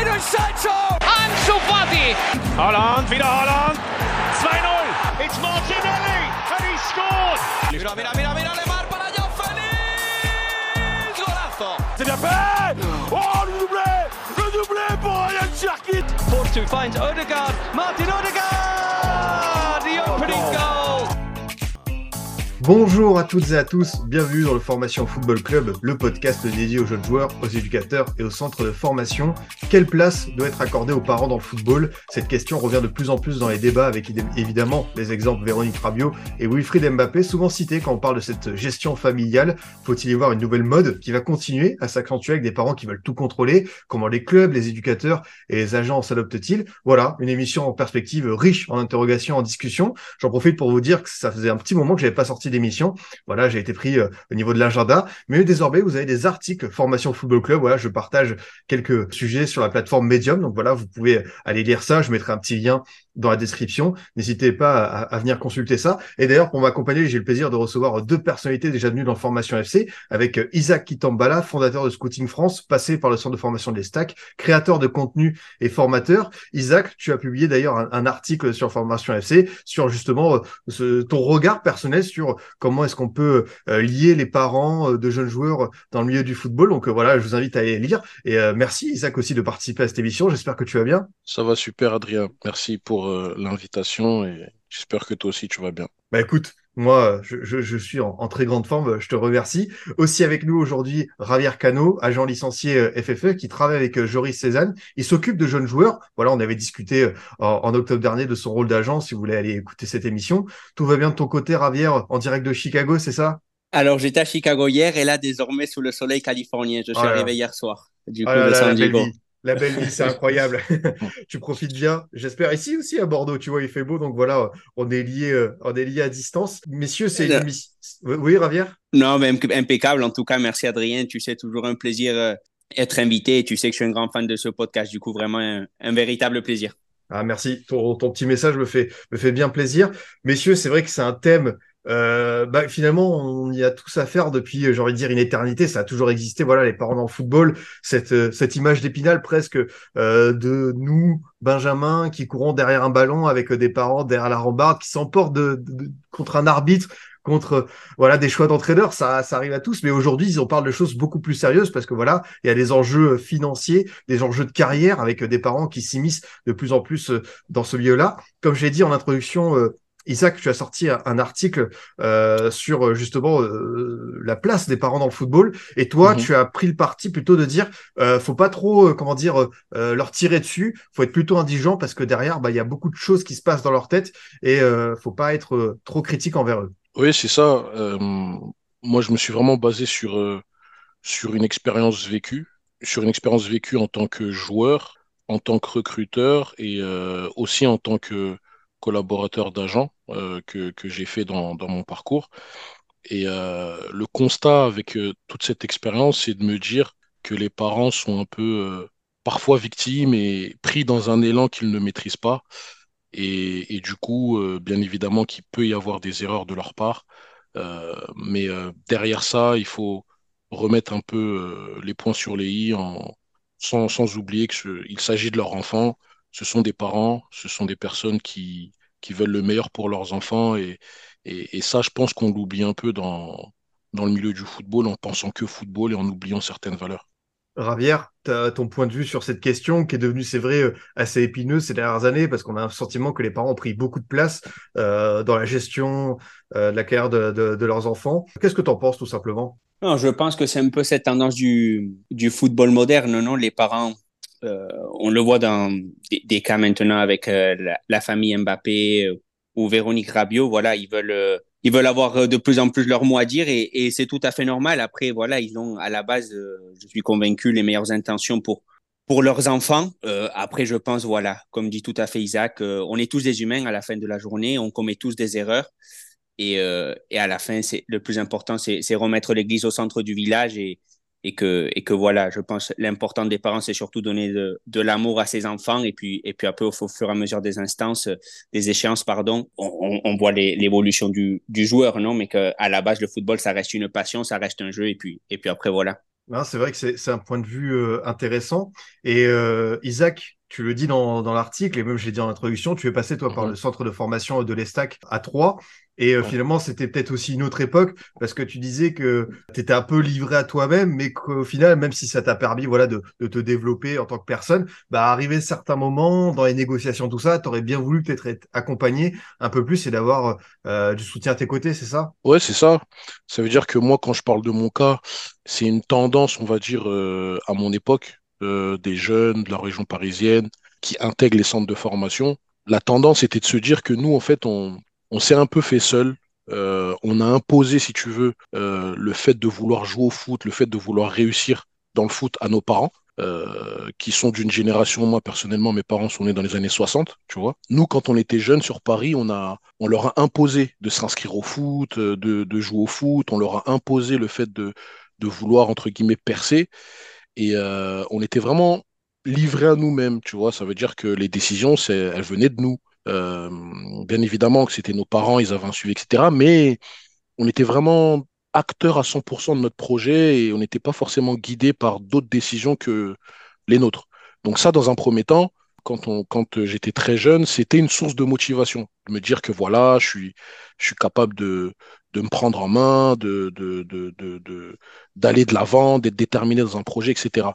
Jadon Sancho! Ansu Fati! Holland, wieder Holland! 2-0! It's Martinelli! And he scored! Mira, mira, mira, mira, Lemar para Joao Félix! Golazo! C'est bien fait Oh, le doublé Le doublé pour Ryan Cherkit Force finds Odegaard. Martin Odegaard! The opening goal! Bonjour à toutes et à tous, bienvenue dans le Formation Football Club, le podcast dédié aux jeunes joueurs, aux éducateurs et aux centres de formation. Quelle place doit être accordée aux parents dans le football? Cette question revient de plus en plus dans les débats avec évidemment les exemples Véronique Rabiot et Wilfried Mbappé, souvent cités quand on parle de cette gestion familiale. Faut-il y voir une nouvelle mode qui va continuer à s'accentuer avec des parents qui veulent tout contrôler? Comment les clubs, les éducateurs et les agents s'adoptent-ils? Voilà, une émission en perspective riche en interrogations, en discussions. J'en profite pour vous dire que ça faisait un petit moment que j'avais pas sorti d'émission. Voilà, j'ai été pris euh, au niveau de l'agenda. Mais désormais, vous avez des articles Formation Football Club. Voilà, je partage quelques sujets sur la plateforme Medium. Donc voilà, vous pouvez aller lire ça. Je mettrai un petit lien dans la description. N'hésitez pas à, venir consulter ça. Et d'ailleurs, pour m'accompagner, j'ai le plaisir de recevoir deux personnalités déjà venues dans Formation FC, avec euh, Isaac Kitambala, fondateur de Scouting France, passé par le centre de formation des Stacks, créateur de contenu et formateur. Isaac, tu as publié d'ailleurs un, article sur Formation FC sur justement euh, ce, ton regard personnel sur comment est-ce qu'on peut euh, lier les parents de jeunes joueurs dans le milieu du football. Donc voilà, je vous invite à aller lire. Et merci Isaac aussi de participer à cette émission. J'espère que tu vas bien. Ça va super Adrien. Merci pour l'invitation et j'espère que toi aussi tu vas bien. Bah écoute, moi, je, je, je suis en, en, très grande forme, je te remercie. Aussi avec nous aujourd'hui, Javier Cano, agent licencié FFE, qui travaille avec Joris Cézanne. Il s'occupe de jeunes joueurs. Voilà, on avait discuté en, en octobre dernier de son rôle d'agent, si vous voulez aller écouter cette émission. Tout va bien de ton côté, Javier, en direct de Chicago, c'est ça? Alors, j'étais à Chicago hier et là, désormais, sous le soleil californien. Je suis oh arrivé hier soir, du coup, oh de San Diego. La belle vie, c'est incroyable. tu profites bien, j'espère. Ici aussi à Bordeaux, tu vois, il fait beau, donc voilà, on est lié, on est lié à distance. Messieurs, c'est une mission. Oui, Ravière Non, mais impeccable. En tout cas, merci Adrien. Tu sais, toujours un plaisir euh, être invité. Tu sais que je suis un grand fan de ce podcast. Du coup, vraiment un, un véritable plaisir. Ah, merci. Ton, ton, petit message me fait, me fait bien plaisir. Messieurs, c'est vrai que c'est un thème euh, bah, finalement, on y a tous à faire depuis, j'ai envie de dire, une éternité. Ça a toujours existé. Voilà, les parents dans le football, cette, cette image d'épinal presque euh, de nous, Benjamin, qui courons derrière un ballon avec des parents derrière la rambarde, qui s'emportent de, de, contre un arbitre, contre voilà des choix d'entraîneurs. Ça, ça arrive à tous. Mais aujourd'hui, on parle de choses beaucoup plus sérieuses parce que voilà, il y a des enjeux financiers, des enjeux de carrière avec des parents qui s'immiscent de plus en plus dans ce milieu-là. Comme j'ai dit en introduction. Euh, Isaac, tu as sorti un article euh, sur justement euh, la place des parents dans le football, et toi, -hmm. tu as pris le parti plutôt de dire, euh, faut pas trop, euh, comment dire, euh, leur tirer dessus, faut être plutôt indigent parce que derrière, bah, il y a beaucoup de choses qui se passent dans leur tête et euh, faut pas être trop critique envers eux. Oui, c'est ça. moi, je me suis vraiment basé sur sur une expérience vécue, sur une expérience vécue en tant que joueur, en tant que recruteur et aussi en tant que collaborateur d'agent euh, que, que j'ai fait dans, dans, mon parcours. Et euh, le constat avec euh, toute cette expérience, c'est de me dire que les parents sont un peu parfois victimes et pris dans un élan qu'ils ne maîtrisent pas. Et, et du coup, bien évidemment qu'il peut y avoir des erreurs de leur part. mais derrière ça, il faut remettre un peu les points sur les i sans, sans oublier qu'il s'agit de leur enfant, ce sont des parents, ce sont des personnes qui, qui veulent le meilleur pour leurs enfants. Et, et, et ça, je pense qu'on l'oublie un peu dans, dans le milieu du football en pensant que football et en oubliant certaines valeurs. Ravière, ton point de vue sur cette question qui est devenue, c'est vrai, assez épineuse ces dernières années parce qu'on a un sentiment que les parents ont pris beaucoup de place euh, dans la gestion euh, de la carrière de, de, de leurs enfants. Qu'est-ce que tu en penses tout simplement? Non, Je pense que c'est un peu cette tendance du, du football moderne, non? Les parents euh, on le voit dans des, cas maintenant avec euh, la, famille Mbappé euh, ou Véronique Rabiot. Voilà, ils veulent ils veulent avoir de plus en plus leur mot à dire et, c'est tout à fait normal. Après, voilà, ils ont à la base, je suis convaincu, les meilleures intentions pour pour leurs enfants. Euh, après, je pense, voilà, comme dit tout à fait Isaac, euh, on est tous des humains à la fin de la journée, on commet tous des erreurs. Et, euh, et à la fin, c'est le plus important, c'est remettre l'église au centre du village et, et que et que voilà je pense l'important des parents c'est surtout donner de, de l'amour à ses enfants et puis et puis après au, fur et à mesure des instances des échéances pardon on, on voit l'évolution du, du joueur non? Mais que à la base le football ça reste une passion ça reste un jeu et puis et puis après voilà c'est vrai que c'est un point de vue euh, intéressant. Et euh, Isaac, tu le dis dans, dans l'article, et même j'ai dit en introduction, tu es passé toi par Mhm. le centre de formation de l'Estac à Troyes. Et euh, Ouais. finalement, c'était peut-être aussi une autre époque, parce que tu disais que tu étais un peu livré à toi-même, mais qu'au final, même si ça t'a permis voilà, de, de te développer en tant que personne, bah, arrivé certains moments, dans les négociations, tout ça, tu aurais bien voulu peut-être être accompagné un peu plus et d'avoir euh, du soutien à tes côtés, c'est ça? Ouais, c'est ça. Ça veut dire que moi, quand je parle de mon cas, c'est une tendance, on va dire, euh, à mon époque, euh, des jeunes de la région parisienne qui intègrent les centres de formation. La tendance était de se dire que nous, en fait, on, s'est un peu fait seul. Euh, on a imposé, si tu veux, euh, le fait de vouloir jouer au foot, le fait de vouloir réussir dans le foot à nos parents. qui sont d'une génération, moi personnellement, mes parents sont nés dans les années 60, tu vois. Nous, quand on était jeunes sur Paris, on a, on leur a imposé de s'inscrire au foot, de, de jouer au foot, on leur a imposé le fait de, de vouloir, entre guillemets, percer. Et euh, on était vraiment livrés à nous-mêmes, tu vois. Ça veut dire que les décisions, elles venaient de nous. Euh, bien évidemment que c'était nos parents, ils avaient un suivi, etc. Mais on était vraiment acteurs à 100% de notre projet et on n'était pas forcément guidés par d'autres décisions que les nôtres. Donc ça, dans un premier temps, quand, j'étais très jeune, c'était une source de motivation. De me dire que voilà, je suis capable de, de me prendre en main, de, de, de, d'aller de l'avant, d'être déterminé dans un projet, etc.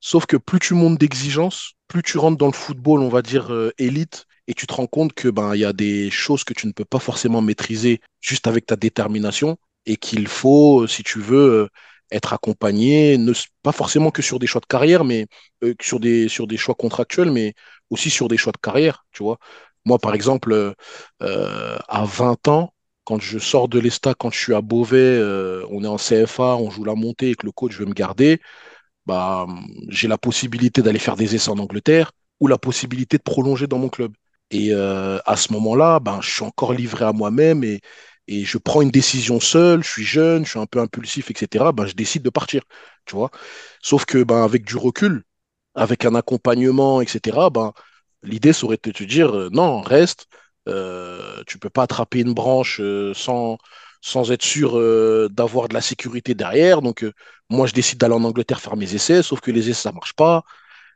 Sauf que plus tu montes d'exigence, plus tu rentres dans le football, on va dire, euh, élite, et tu te rends compte que ben, il y a des choses que tu ne peux pas forcément maîtriser juste avec ta détermination, et qu'il faut, euh, si tu veux, euh, être accompagné, ne, pas forcément que sur des choix de carrière, mais euh, sur des, sur des choix contractuels, mais aussi sur des choix de carrière, tu vois. Moi, par exemple, à 20 ans, quand je sors de l'ESTA, quand je suis à Beauvais, euh, on est en CFA, on joue la montée et que le coach veut me garder, bah, j'ai la possibilité d'aller faire des essais en Angleterre ou la possibilité de prolonger dans mon club. Et euh, à ce moment-là, ben, je suis encore livré à moi-même et, je prends une décision seul, je suis jeune, je suis un peu impulsif, etc. Ben, je décide de partir, tu. Sauf que ben, avec du recul, avec un accompagnement, etc., l'idée serait de te dire, euh, non, reste, euh, tu peux pas attraper une branche euh, sans, sans être sûr euh, d'avoir de la sécurité derrière. Donc, euh, moi, je décide d'aller en Angleterre faire mes essais, sauf que les essais, ça marche pas.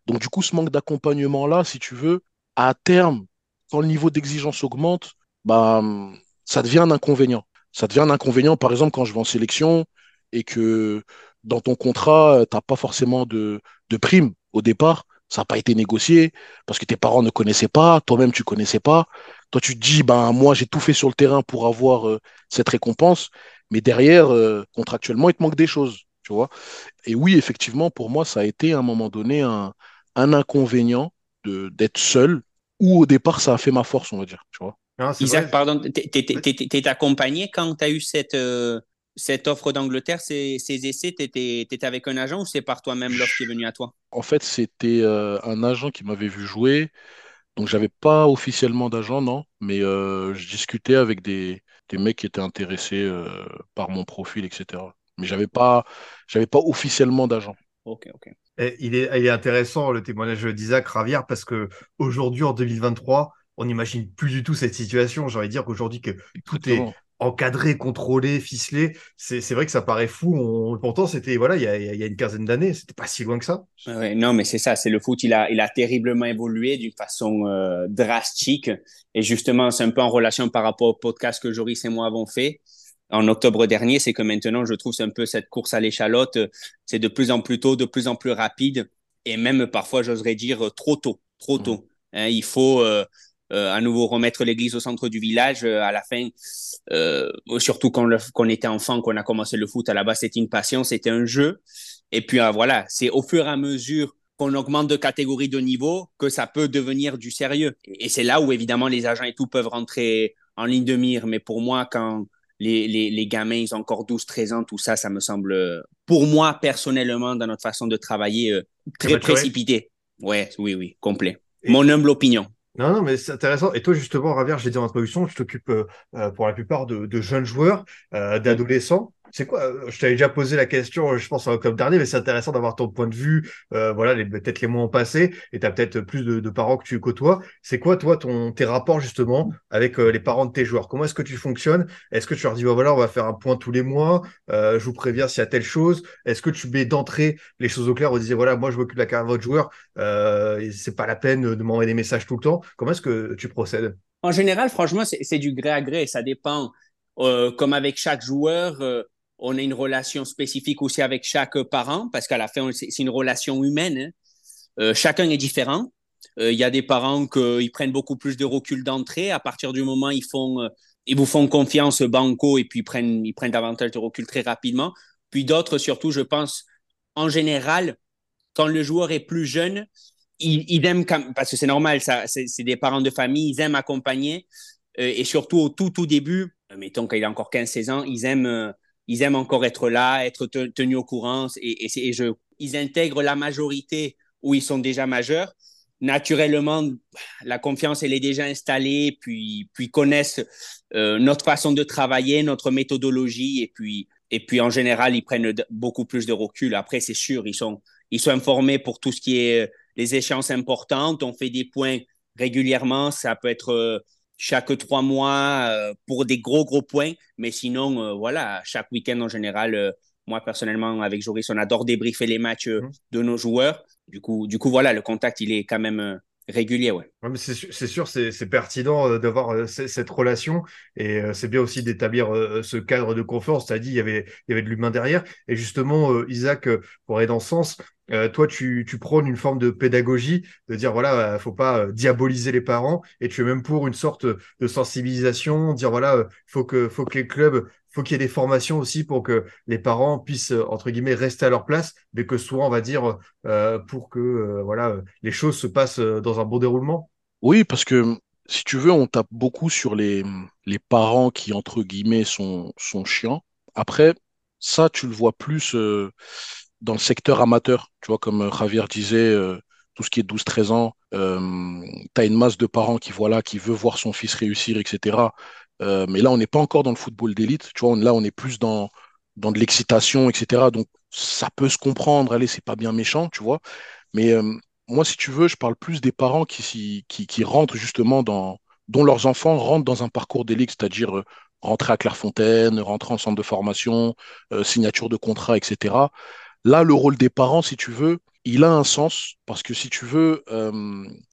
Donc, du coup, ce manque d'accompagnement-là, si tu veux, à terme, quand le niveau d'exigence augmente, bah, ça devient un inconvénient. Ça devient un inconvénient, par exemple, quand je vais en sélection et que dans ton contrat, tu n'as pas forcément de, de prime au départ. Ça n'a pas été négocié parce que tes parents ne connaissaient pas, toi-même tu connaissais pas. Toi, tu te dis, ben, moi, j'ai tout fait sur le terrain pour avoir euh, cette récompense, mais derrière, euh, contractuellement, il te manque des choses, tu vois. Et oui, effectivement, pour moi, ça a été à un moment donné un, un inconvénient de, d'être seul, ou au départ, ça a fait ma force, on va dire, tu vois. Isaac, vrai. pardon, t'es accompagné quand tu as eu cette, euh, cette offre d'Angleterre, ces, ces essais, tu étais, avec un agent ou c'est par toi-même l'offre qui est venue à toi? En fait, c'était euh, un agent qui m'avait vu jouer, donc j'avais pas officiellement d'agent, non, mais euh, je discutais avec des, des mecs qui étaient intéressés euh, par mon profil, etc. Mais j'avais pas, j'avais pas officiellement d'agent. Ok, ok. Et il est, il est intéressant le témoignage d'Isaac Ravière parce que aujourd'hui, en 2023, on n'imagine plus du tout cette situation. J'ai envie de dire qu'aujourd'hui, que tout est. encadré, contrôlé, ficelé, c'est vrai que ça paraît fou. On, pourtant, c'était voilà, il y a, il y a une quinzaine d'années, c'était pas si loin que ça. Ouais, non, mais c'est ça, c'est le foot, il a, il a terriblement évolué d'une façon euh, drastique. Et justement, c'est un peu en relation par rapport au podcast que Joris et moi avons fait en octobre dernier, c'est que maintenant, je trouve, c'est un peu cette course à l'échalote, c'est de plus en plus tôt, de plus en plus rapide, et même parfois, j'oserais dire, trop tôt, trop tôt. Hein, il faut euh, euh, à nouveau remettre l'église au centre du village. Euh, à la fin, euh, surtout quand, le, quand on était enfant, qu'on a commencé le foot, à la base, c'était une passion, c'était un jeu. Et puis euh, voilà, c'est au fur et à mesure qu'on augmente de catégorie de niveau que ça peut devenir du sérieux. Et c'est là où évidemment les agents et tout peuvent rentrer en ligne de mire. Mais pour moi, quand les, les, les gamins, ils ont encore 12, 13 ans, tout ça, ça me semble, pour moi personnellement, dans notre façon de travailler, euh, très précipité. Ouais, oui, oui, complet. Et... Mon humble opinion. Non, non, mais c'est intéressant. Et toi, justement, Ravière, j'ai dit en introduction, tu t'occupes euh, pour la plupart de, de jeunes joueurs, euh, d'adolescents. C'est quoi euh, Je t'avais déjà posé la question, je pense, en octobre dernier, mais c'est intéressant d'avoir ton point de vue. Euh, voilà, peut-être les mois ont passé et tu as peut-être plus de, de, parents que tu côtoies. C'est quoi, toi, ton, tes rapports justement avec euh, les parents de tes joueurs? Comment est-ce que tu fonctionnes? Est-ce que tu leur dis, bah, voilà, on va faire un point tous les mois Je vous préviens s'il y a telle chose. Est-ce que tu mets d'entrée les choses au clair On disait, voilà, moi, je m'occupe de la carrière de votre joueur. C'est pas la peine de m'envoyer des messages tout le temps. Comment est-ce que tu procèdes? En général, franchement, c'est du gré à gré. Ça dépend. comme avec chaque joueur on a une relation spécifique aussi avec chaque parent, parce qu'à la fin, c'est une relation humaine. Hein. Euh, chacun est différent. Euh, il y a des parents qui prennent beaucoup plus de recul d'entrée. À partir du moment où ils, font, euh, vous font confiance banco et puis ils prennent, davantage de recul très rapidement. Puis d'autres, surtout, je pense, en général, quand le joueur est plus jeune, ils, aiment, parce que c'est normal, c'est des parents de famille, ils aiment accompagner. et surtout au tout, tout début, mettons qu'il a encore 15-16 ans, ils aiment ils aiment encore être là, être tenus au courant et, je, ils intègrent la majorité où ils sont déjà majeurs. Naturellement, la confiance, elle est déjà installée, puis, puis connaissent euh, notre façon de travailler, notre méthodologie, et puis, et puis en général, ils prennent beaucoup plus de recul. Après, c'est sûr, ils sont, ils sont informés pour tout ce qui est euh, les échéances importantes. On fait des points régulièrement. Ça peut être euh, chaque trois mois euh, pour des gros, gros points. Mais sinon, euh, voilà, chaque week-end en général, euh, moi personnellement, avec Joris, on adore débriefer les matchs mmh. de nos joueurs. Du coup, du coup, voilà, le contact, il est quand même régulier, ouais. ouais c'est sûr, c'est pertinent d'avoir cette relation et c'est bien aussi d'établir ce cadre de confiance. Tu as dit, il y avait, il y avait de l'humain derrière. Et justement, Isaac, pour aller dans ce sens, euh, toi, tu, prônes une forme de pédagogie, de dire voilà, faut pas euh, diaboliser les parents, et tu es même pour une sorte de sensibilisation, dire voilà, euh, faut que, faut que les clubs, faut qu'il y ait des formations aussi pour que les parents puissent entre guillemets rester à leur place, mais que soit, on va dire, pour que voilà, les choses se passent dans un bon déroulement. Oui, parce que si tu veux, on tape beaucoup sur les, les parents qui entre guillemets sont, sont chiants. Après, ça, tu le vois plus dans le secteur amateur, tu vois, comme euh, Javier disait, euh, tout ce qui est 12-13 ans, euh, tu as une masse de parents qui, voilà, qui veut voir son fils réussir, etc. mais là, on n'est pas encore dans le football d'élite, tu vois, là, on est plus dans, dans de l'excitation, etc. Donc, ça peut se comprendre, allez, c'est pas bien méchant, tu vois. Mais moi, si tu veux, je parle plus des parents qui, qui, qui rentrent justement dans, dont leurs enfants rentrent dans un parcours d'élite, c'est-à-dire rentrer à Clairefontaine, rentrer en centre de formation, signature de contrat, etc. Là, le rôle des parents, si tu veux, il a un sens parce que si tu veux, euh,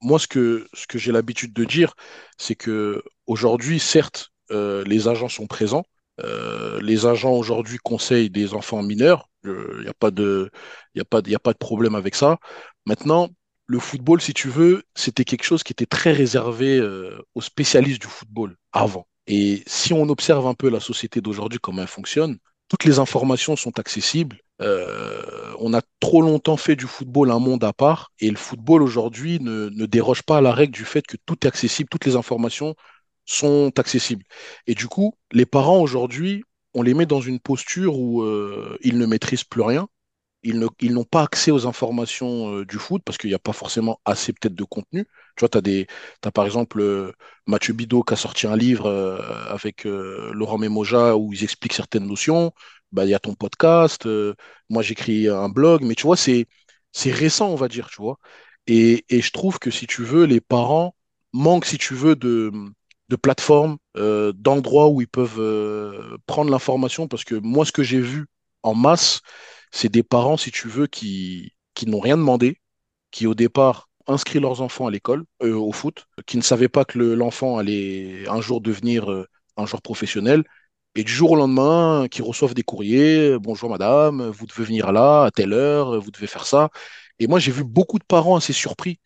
moi, ce que, j'ai l'habitude de dire, c'est que aujourd'hui, certes, euh, les agents sont présents. Euh, les agents aujourd'hui conseillent des enfants mineurs. Il n'y a, a pas de problème avec ça. Maintenant, le football, si tu veux, c'était quelque chose qui était très réservé aux spécialistes du football avant. Et si on observe un peu la société d'aujourd'hui, comment elle fonctionne, toutes les informations sont accessibles. Euh, on a trop longtemps fait du football un monde à part et le football aujourd'hui ne, déroge pas à la règle du fait que tout est accessible, toutes les informations sont accessibles. Et du coup, les parents aujourd'hui, on les met dans une posture où euh, ils ne maîtrisent plus rien ils, n'ont pas accès aux informations euh, du foot parce qu'il n'y a pas forcément assez peut-être de contenu. Tu vois, tu as, des, as par exemple euh, Mathieu Bidot qui a sorti un livre euh, avec Laurent Memoja où ils expliquent certaines notions. Bah, y a ton podcast, moi j'écris un blog, mais tu vois, c'est, c'est récent, on va dire, tu vois. Et, et, je trouve que si tu veux, les parents manquent, si tu veux, de, de plateformes, d'endroits où ils peuvent prendre l'information parce que moi, ce que j'ai vu en masse, c'est des parents, si tu veux, qui, qui n'ont rien demandé, qui au départ inscrit leurs enfants à l'école, euh, au foot, qui ne savaient pas que l'enfant allait un jour devenir euh, un joueur professionnel, et du jour au lendemain, qui reçoivent des courriers, bonjour madame, vous devez venir là à telle heure, vous devez faire ça. Et moi, j'ai vu beaucoup de parents assez surpris,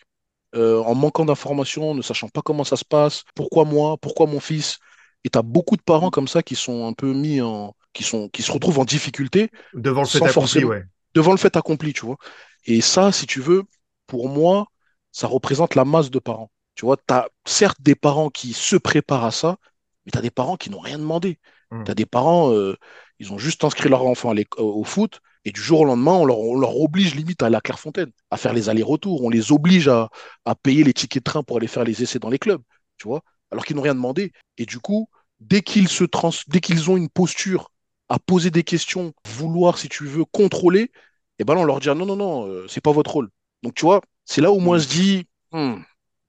euh, en manquant d'informations, ne sachant pas comment ça se passe, pourquoi moi, pourquoi mon fils? Et tu as beaucoup de parents comme ça qui sont un peu mis en, qui, sont, qui se retrouvent en difficulté. Devant le fait accompli, ouais. Devant le fait accompli, tu vois. Et ça, si tu veux, pour moi, ça représente la masse de parents. Tu vois, tu as certes des parents qui se préparent à ça, mais tu as des parents qui n'ont rien demandé. Hmm. Tu as des parents, euh, ils ont juste inscrit leur enfant au foot, et du jour au lendemain, on leur, on leur oblige limite à aller à Clairefontaine, à faire les allers-retours. On les oblige à, à, payer les tickets de train pour aller faire les essais dans les clubs, tu vois, alors qu'ils n'ont rien demandé. Et du coup, dès qu'ils se trans dès qu'ils ont une posture à poser des questions, vouloir, si tu veux, contrôler, et ben là, on leur dit non, non, non, euh, c'est pas votre rôle. Donc, tu vois, c'est là où moi je dis, hmm,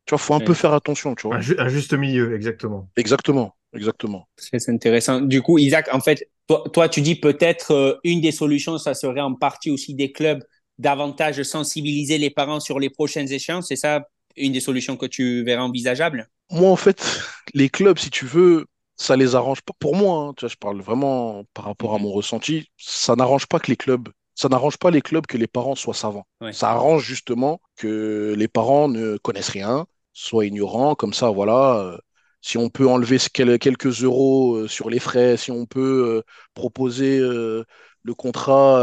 tu vois, faut un Ouais. peu faire attention, tu vois. Un, ju- un juste milieu, exactement. Exactement, exactement. C'est intéressant. Du coup, Isaac, en fait, toi, toi tu dis peut-être euh, une des solutions, ça serait en partie aussi des clubs davantage sensibiliser les parents sur les prochaines échéances. C'est ça une des solutions que tu verrais envisageable? Moi, en fait, les clubs, si tu veux, ça les arrange pas. Pour moi, hein, tu vois, je parle vraiment par rapport à mon ressenti, ça n'arrange pas que les clubs, ça n'arrange pas les clubs que les parents soient savants. Ouais. Ça arrange justement que les parents ne connaissent rien, soient ignorants, comme ça, voilà. Si on peut enlever quelques euros euh, sur les frais, si on peut euh, proposer euh, le contrat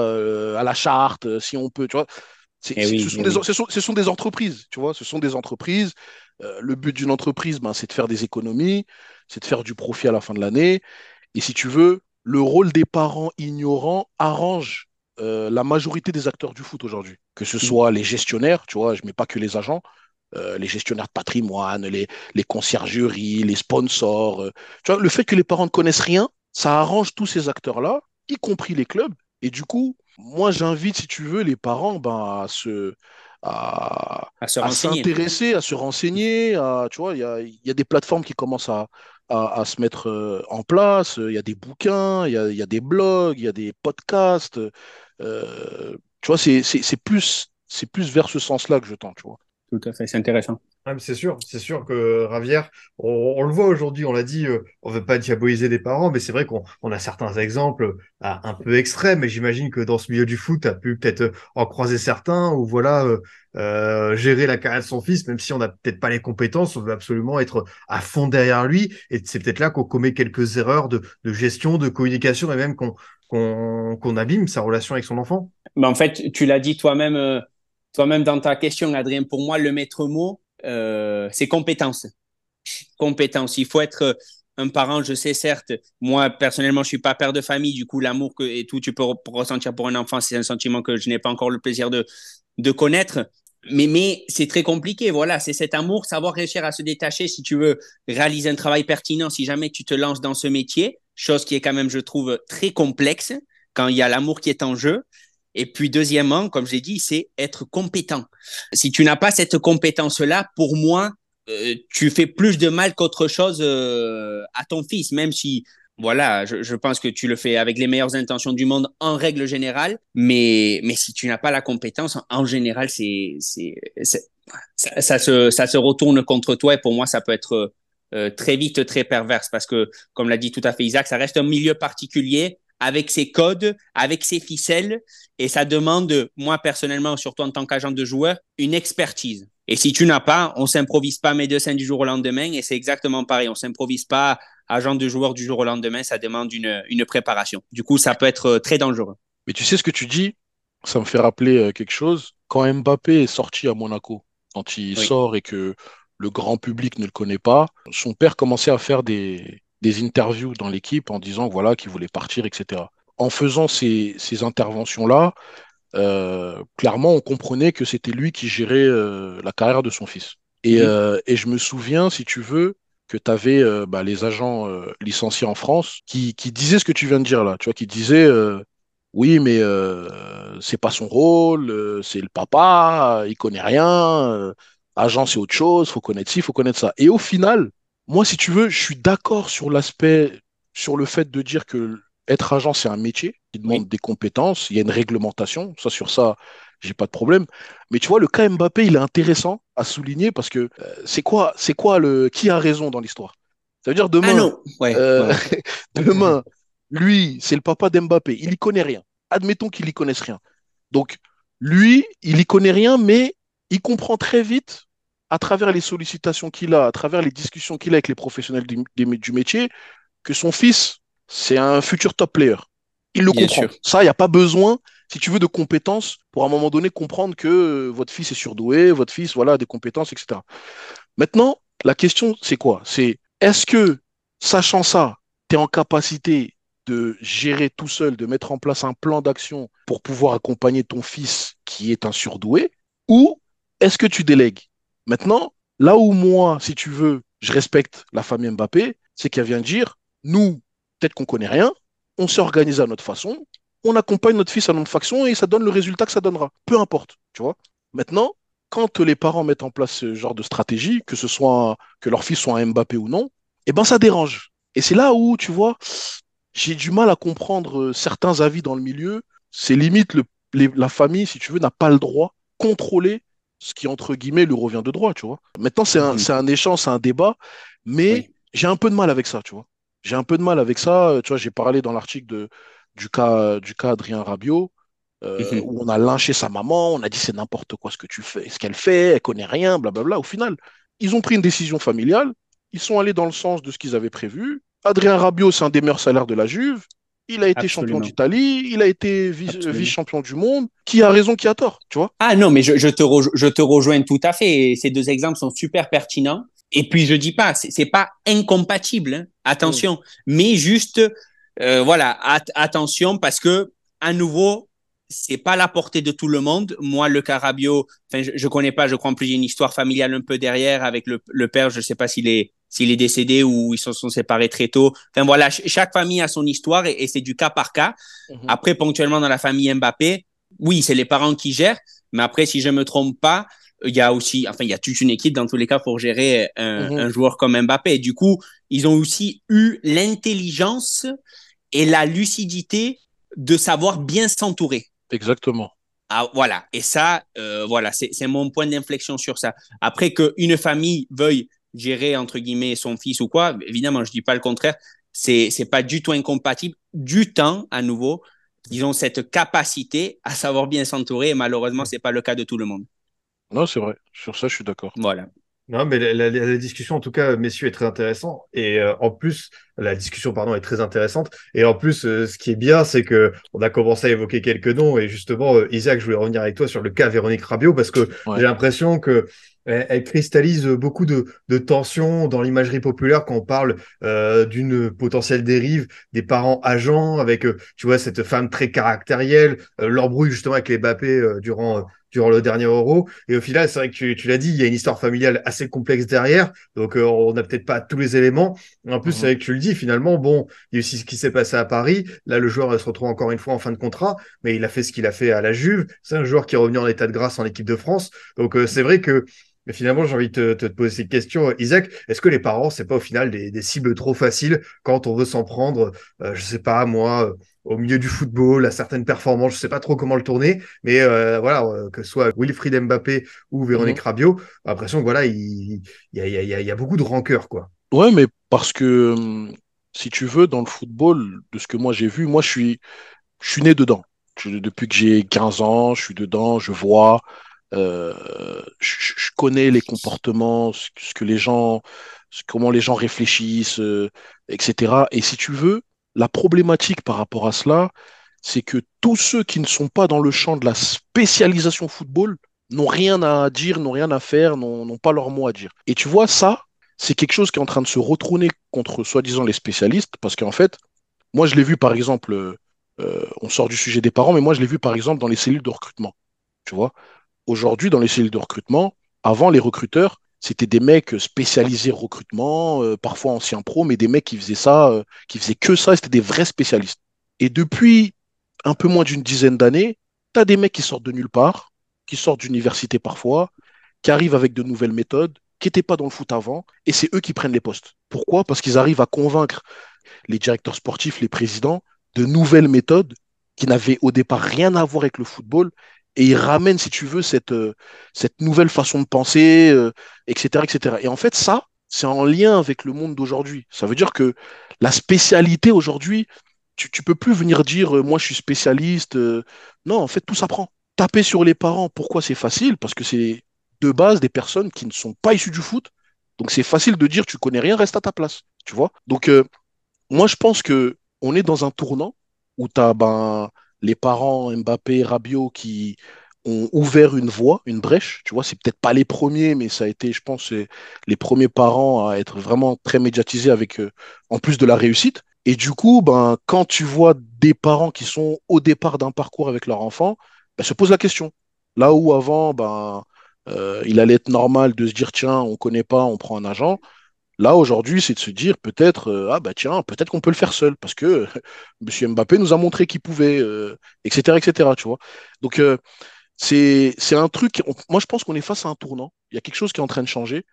à la charte, si on peut, tu vois. Eh oui, ce, sont eh des, oui. ce sont- ce sont des entreprises, tu vois. Ce sont des entreprises. Euh, le but d'une entreprise, ben, c'est de faire des économies, c'est de faire du profit à la fin de l'année. Et si tu veux, le rôle des parents ignorants arrange euh, la majorité des acteurs du foot aujourd'hui. Que ce soit les gestionnaires, tu vois, je mets pas que les agents, euh, les gestionnaires de patrimoine, les, les conciergeries, les sponsors. euh, tu vois, le fait que les parents ne connaissent rien, ça arrange tous ces acteurs-là, y compris les clubs. Et du coup, moi, j'invite, si tu veux, les parents ben, à se. À, s'intéresser, à se renseigner. À, tu vois, il y a, y a des plateformes qui commencent à, à, se mettre euh, en place. Il y a des bouquins, il y a, y a des blogs, il y a des podcasts. Euh, tu vois, c'est plus, c'est plus vers ce sens-là que je tends, tu vois. Tout à fait, c'est intéressant. Ah, c'est sûr, c'est sûr que Ravière, on, on le voit aujourd'hui, on l'a dit, euh, on veut pas diaboliser les parents, mais c'est vrai qu'on on a certains exemples ah, un peu extrêmes, mais j'imagine que dans ce milieu du foot, tu as pu peut-être euh, en croiser certains, ou voilà, euh, euh, gérer la carrière de son fils, même si on n'a peut-être pas les compétences, on veut absolument être à fond derrière lui, et c'est peut-être là qu'on commet quelques erreurs de, de gestion, de communication, et même qu'on qu'on qu'on abîme sa relation avec son enfant. Mais en fait, tu l'as dit toi-même, euh, toi-même dans ta question, Adrien. Pour moi, le maître mot, euh, c'est compétence. Compétence. Il faut être euh, un parent. Je sais certes, moi personnellement, je suis pas père de famille. Du coup, l'amour que et tout, tu peux re- ressentir pour un enfant, c'est un sentiment que je n'ai pas encore le plaisir de de connaître. Mais mais c'est très compliqué. Voilà, c'est cet amour, savoir réussir à se détacher. Si tu veux réaliser un travail pertinent, si jamais tu te lances dans ce métier, chose qui est quand même, je trouve, très complexe quand il y a l'amour qui est en jeu. Et puis, deuxièmement, comme j'ai dit, c'est être compétent. Si tu n'as pas cette compétence-là, pour moi, euh, tu fais plus de mal qu'autre chose euh, à ton fils, même si, voilà, je, pense que tu le fais avec les meilleures intentions du monde en règle générale. Mais, mais si tu n'as pas la compétence, en général, c'est, c'est, ça, se, ça se retourne contre toi. Et pour moi, ça peut être euh, très vite très perverse parce que, comme l'a dit tout à fait Isaac, ça reste un milieu particulier avec ses codes, avec ses ficelles, et ça demande, moi personnellement, surtout en tant qu'agent de joueur, une expertise. Et si tu n'as pas, on s'improvise pas médecin du jour au lendemain, et c'est exactement pareil, on s'improvise pas agent de joueur du jour au lendemain, ça demande une, une préparation. Du coup, ça peut être très dangereux. Mais tu sais ce que tu dis, ça me fait rappeler euh, quelque chose. Quand Mbappé est sorti à Monaco, quand il oui. sort et que le grand public ne le connaît pas, son père commençait à faire des, des interviews dans l'équipe en disant voilà qu'il voulait partir, etc. En faisant ces, ces interventions-là, euh, clairement, on comprenait que c'était lui qui gérait euh, la carrière de son fils. Et, mmh. euh, et, je me souviens, si tu veux, que tu avais bah, les agents licenciés en France qui, qui, disaient ce que tu viens de dire là, tu vois, qui disaient oui, mais c'est pas son rôle, c'est le papa, il connaît rien, agent c'est autre chose, faut connaître ci, faut connaître ça. Et au final, moi, si tu veux, je suis d'accord sur l'aspect, sur le fait de dire que être agent, c'est un métier qui demande oui. des compétences, il y a une réglementation, ça sur ça, j'ai pas de problème. Mais tu vois, le cas Mbappé, il est intéressant à souligner parce que euh, c'est quoi, c'est quoi le qui a raison dans l'histoire? Ça veut dire demain, ah ouais, euh, ouais. demain, lui, c'est le papa d'Mbappé, il y connaît rien. Admettons qu'il y connaisse rien. Donc lui, il y connaît rien, mais il comprend très vite à travers les sollicitations qu'il a, à travers les discussions qu'il a avec les professionnels du, du métier, que son fils, c'est un futur top player. Il le Bien comprend. Sûr. Ça, il n'y a pas besoin, si tu veux, de compétences pour à un moment donné comprendre que euh, votre fils est surdoué, votre fils, voilà, a des compétences, etc. Maintenant, la question, c'est quoi? C'est est-ce que, sachant ça, tu es en capacité de gérer tout seul, de mettre en place un plan d'action pour pouvoir accompagner ton fils qui est un surdoué, ou est-ce que tu délègues? Maintenant, là où moi, si tu veux, je respecte la famille Mbappé, c'est qu'elle vient dire, nous, peut-être qu'on connaît rien, on s'est organisé à notre façon, on accompagne notre fils à notre faction et ça donne le résultat que ça donnera. Peu importe, tu vois. Maintenant, quand les parents mettent en place ce genre de stratégie, que ce soit que leur fils soit un Mbappé ou non, eh ben ça dérange. Et c'est là où, tu vois, j'ai du mal à comprendre euh, certains avis dans le milieu. C'est limite la famille, si tu veux, n'a pas le droit de contrôler ce qui, entre guillemets, lui revient de droit, tu vois. Maintenant, c'est un, un, échange, c'est un débat, mais j'ai un peu de mal avec ça, tu vois. J'ai un peu de mal avec ça. Tu vois, j'ai parlé dans l'article de, du cas, du cas Adrien Rabiot, euh, mhm. où on a lynché sa maman, on a dit c'est n'importe quoi ce que tu fais, ce qu'elle fait, elle connaît rien, blablabla. Au final, ils ont pris une décision familiale, ils sont allés dans le sens de ce qu'ils avaient prévu. Adrien Rabiot, c'est un des meilleurs salaires de la Juve. Il a été champion d'Italie, il a été vice-champion du monde. Qui a raison, qui a tort, tu vois? Ah non, mais je, te je te rejoins tout à fait. Ces deux exemples sont super pertinents. Et puis je dis pas, c'est pas incompatible, hein. attention, mais juste euh, voilà, attention parce que à nouveau, c'est pas la portée de tout le monde. Moi, le Carabio, enfin, je, je connais pas, je crois en plus, il y a une histoire familiale un peu derrière avec le, le père, je sais pas s'il est, s'il est décédé ou ils se sont séparés très tôt. Enfin, voilà, chaque famille a son histoire et, c'est du cas par cas. Mhm. Après, ponctuellement, dans la famille Mbappé, oui, c'est les parents qui gèrent, mais après, si je me trompe pas, il y a aussi, enfin, il y a toute une équipe dans tous les cas pour gérer un, mhm. un joueur comme Mbappé. Et du coup, ils ont aussi eu l'intelligence et la lucidité de savoir bien s'entourer. Exactement. Ah, voilà. Et ça, euh, voilà, c'est mon point d'inflexion sur ça. Après qu'une famille veuille gérer, entre guillemets, son fils ou quoi, évidemment, je dis pas le contraire. C'est c'est pas du tout incompatible. Du temps, à nouveau, ils ont cette capacité à savoir bien s'entourer. Et malheureusement, c'est pas le cas de tout le monde. Non, c'est vrai. Sur ça, je suis d'accord. Voilà. Non, mais la, la, discussion, en tout cas, messieurs, est très intéressante. Et euh, en plus, la discussion, pardon, est très intéressante. Et en plus, euh, ce qui est bien, c'est que on a commencé à évoquer quelques noms. Et justement, euh, Isaac, je voulais revenir avec toi sur le cas Véronique Rabiot, parce que j'ai l'impression que elle, cristallise beaucoup de, de tensions dans l'imagerie populaire quand on parle euh, d'une potentielle dérive des parents agents avec, tu vois, cette femme très caractérielle, leur brouille justement avec les Mbappé durant durant le dernier Euro. Et au final, c'est vrai que tu, tu l'as dit, il y a une histoire familiale assez complexe derrière. Donc, euh, on n'a peut-être pas tous les éléments. En plus, c'est mhm. vrai que tu le dis, finalement, bon, il y a aussi ce qui s'est passé à Paris. Là, le joueur se retrouve encore une fois en fin de contrat, mais il a fait ce qu'il a fait à la Juve. C'est un joueur qui est revenu en état de grâce en équipe de France. Donc, euh, c'est vrai que mais finalement, j'ai envie de te, te, poser cette question, Isaac. Est-ce que les parents, c'est pas au final des, des, cibles trop faciles quand on veut s'en prendre, euh, je sais pas moi, au milieu du football, à certaines performances. Je sais pas trop comment le tourner, mais euh, voilà, euh, que ce soit Wilfried Mbappé ou Véronique mhm. Rabiot, l'impression que voilà, il, y, a, y, a, y, a, beaucoup de rancœur, quoi. Ouais, mais parce que hum, si tu veux, dans le football, de ce que moi j'ai vu, moi je suis, je suis né dedans. depuis que j'ai 15 ans, je suis dedans, je vois, euh, je, je, connais les comportements, ce, que les gens, comment les gens réfléchissent, etc. Et si tu veux, la problématique par rapport à cela, c'est que tous ceux qui ne sont pas dans le champ de la spécialisation football n'ont rien à dire, n'ont rien à faire, n'ont pas leur mot à dire. Et tu vois, ça, c'est quelque chose qui est en train de se retrôner contre soi-disant les spécialistes, parce qu'en fait, moi je l'ai vu par exemple, euh, on sort du sujet des parents, mais moi je l'ai vu par exemple dans les cellules de recrutement. Tu vois, aujourd'hui dans les cellules de recrutement, avant les recruteurs, c'était des mecs spécialisés recrutement, euh, parfois anciens pros, mais des mecs qui faisaient ça, euh, qui faisaient que ça, c'était des vrais spécialistes. Et depuis un peu moins d'une dizaine d'années, tu des mecs qui sortent de nulle part, qui sortent d'université parfois, qui arrivent avec de nouvelles méthodes, qui n'étaient pas dans le foot avant, et c'est eux qui prennent les postes. Pourquoi? Parce qu'ils arrivent à convaincre les directeurs sportifs, les présidents, de nouvelles méthodes qui n'avaient au départ rien à voir avec le football et il ramène, si tu veux, cette, euh, cette nouvelle façon de penser, etc., euh, etc. Et en fait, ça, c'est en lien avec le monde d'aujourd'hui. Ça veut dire que la spécialité aujourd'hui, tu, tu peux plus venir dire, euh, moi, je suis spécialiste. non, en fait, tout s'apprend. Taper sur les parents, pourquoi c'est facile? Parce que c'est de base des personnes qui ne sont pas issues du foot. Donc, c'est facile de dire, tu connais rien, reste à ta place. Tu vois? Donc, moi, je pense que on est dans un tournant où tu as ben, les parents Mbappé, Rabiot qui ont ouvert une voie, une brèche. Tu vois, c'est peut-être pas les premiers, mais ça a été, je pense, les premiers parents à être vraiment très médiatisés avec, euh, en plus de la réussite. Et du coup, ben, quand tu vois des parents qui sont au départ d'un parcours avec leur enfant, ben, se pose la question. Là où avant, ben, euh, il allait être normal de se dire, tiens, on connaît pas, on prend un agent. Là, aujourd'hui, c'est de se dire peut-être, euh, ah bah tiens, peut-être qu'on peut le faire seul, parce que M. Mbappé nous a montré qu'il pouvait, etc., etc., tu vois. Donc, c'est, c'est un truc, moi je pense qu'on est face à un tournant. Il y a quelque chose qui est en train de changer.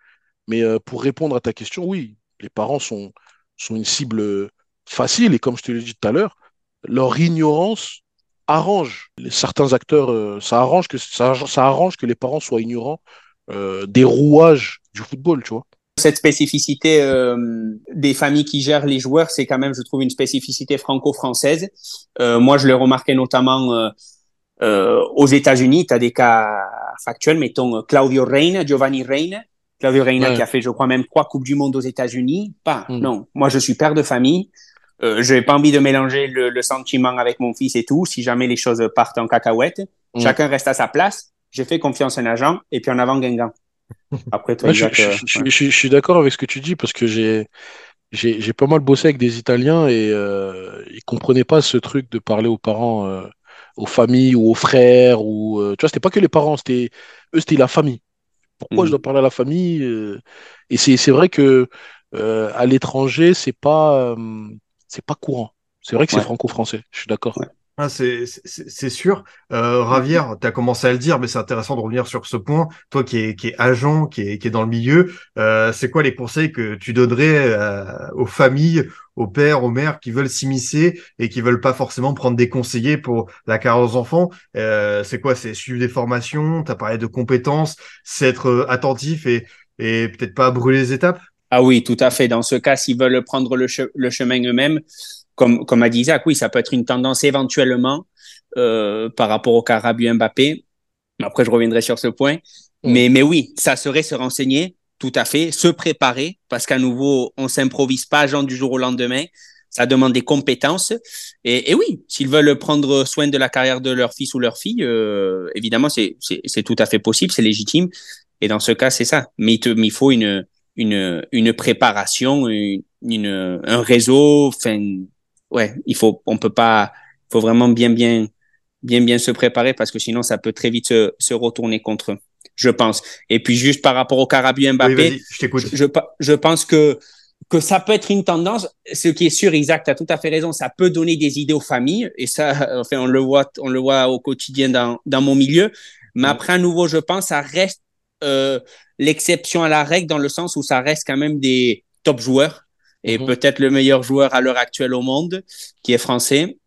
Mais pour répondre à ta question, oui, les parents sont, sont une cible facile, et comme je te l'ai dit tout à l'heure, leur ignorance arrange certains acteurs, ça arrange que ça, arrange que les parents soient ignorants euh, des rouages du football, tu vois. Cette spécificité euh, des familles qui gèrent les joueurs, c'est quand même, je trouve, une spécificité franco-française. Euh, moi, je l'ai remarqué notamment aux États-Unis. Tu as des cas factuels, mettons Claudio Reina, Giovanni Reina. Claudio Reina qui a fait, je crois, même trois Coupes du Monde aux États-Unis. Pas, hmm. non. Moi, je suis père de famille. Euh, je n'ai pas envie de mélanger le, le, sentiment avec mon fils et tout. Si jamais les choses partent en cacahuète, hmm. chacun reste à sa place j'ai fait confiance à un agent et puis en avant Guingamp. Après, toi, je, je, suis d'accord avec ce que tu dis parce que j'ai j'ai pas mal bossé avec des Italiens et euh, ils comprenaient pas ce truc de parler aux parents, euh, aux familles ou aux frères ou euh, tu vois c'était pas que les parents, c'était eux c'était la famille. Pourquoi je mm. dois parler à la famille euh, Et c'est vrai que à l'étranger c'est pas c'est pas courant. C'est vrai que c'est franco-français. Je suis d'accord. Ah, c'est sûr. Euh, Ravière, tu as commencé à le dire, mais c'est intéressant de revenir sur ce point. Toi qui es, qui est agent, qui est, qui est dans le milieu, euh, c'est quoi les conseils que tu donnerais euh, aux familles, aux pères, aux mères qui veulent s'immiscer et qui veulent pas forcément prendre des conseillers pour la carrière aux enfants? Euh, C'est quoi? C'est suivre des formations, tu as parlé de compétences, c'est être euh, attentif et, et peut-être pas brûler les étapes? Ah oui, tout à fait. Dans ce cas, s'ils veulent prendre le, le chemin eux-mêmes, comme, comme a dit Isaac, oui, ça peut être une tendance éventuellement euh, par rapport au cas Mbappé. Après, je reviendrai sur ce point. Mm. Mais, mais oui, ça serait se renseigner, tout à fait, se préparer, parce qu'à nouveau, on s'improvise pas genre du jour au lendemain. Ça demande des compétences. Et, et oui, s'ils veulent prendre soin de la carrière de leur fils ou leur fille, euh, évidemment, c'est tout à fait possible, c'est légitime. Et dans ce cas, c'est ça. Mais il, te, mais il faut une, une, une préparation, une, une, un réseau, enfin, ouais, il faut, on peut pas, faut vraiment bien, bien, bien, bien se préparer parce que sinon ça peut très vite se, se retourner contre eux, je pense. Et puis juste par rapport au Carabu Mbappé, je, je, je, pense que que ça peut être une tendance. Ce qui est sûr, Isaac, tu as tout à fait raison, ça peut donner des idées aux familles et ça, enfin, on le voit, on le voit au quotidien dans, dans mon milieu. Mais après, à nouveau, je pense, ça reste euh, l'exception à la règle dans le sens où ça reste quand même des top joueurs et mhm. peut-être le meilleur joueur à l'heure actuelle au monde, qui est français.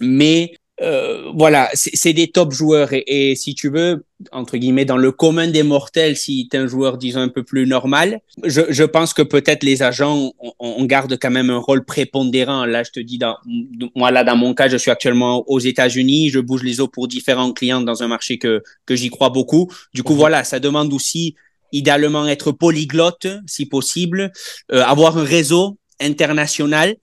Mais euh, voilà, c'est des top joueurs et, si tu veux, entre guillemets, dans le commun des mortels, si tu es un joueur, disons, un peu plus normal, je, je pense que peut-être les agents, on, on, garde quand même un rôle prépondérant. Là, je te dis, dans, moi, là, dans mon cas, je suis actuellement aux États-Unis, je bouge les os pour différents clients dans un marché que, que j'y crois beaucoup. Du coup, mhm. voilà, ça demande aussi idéalement être polyglotte si possible, euh, avoir un réseau international.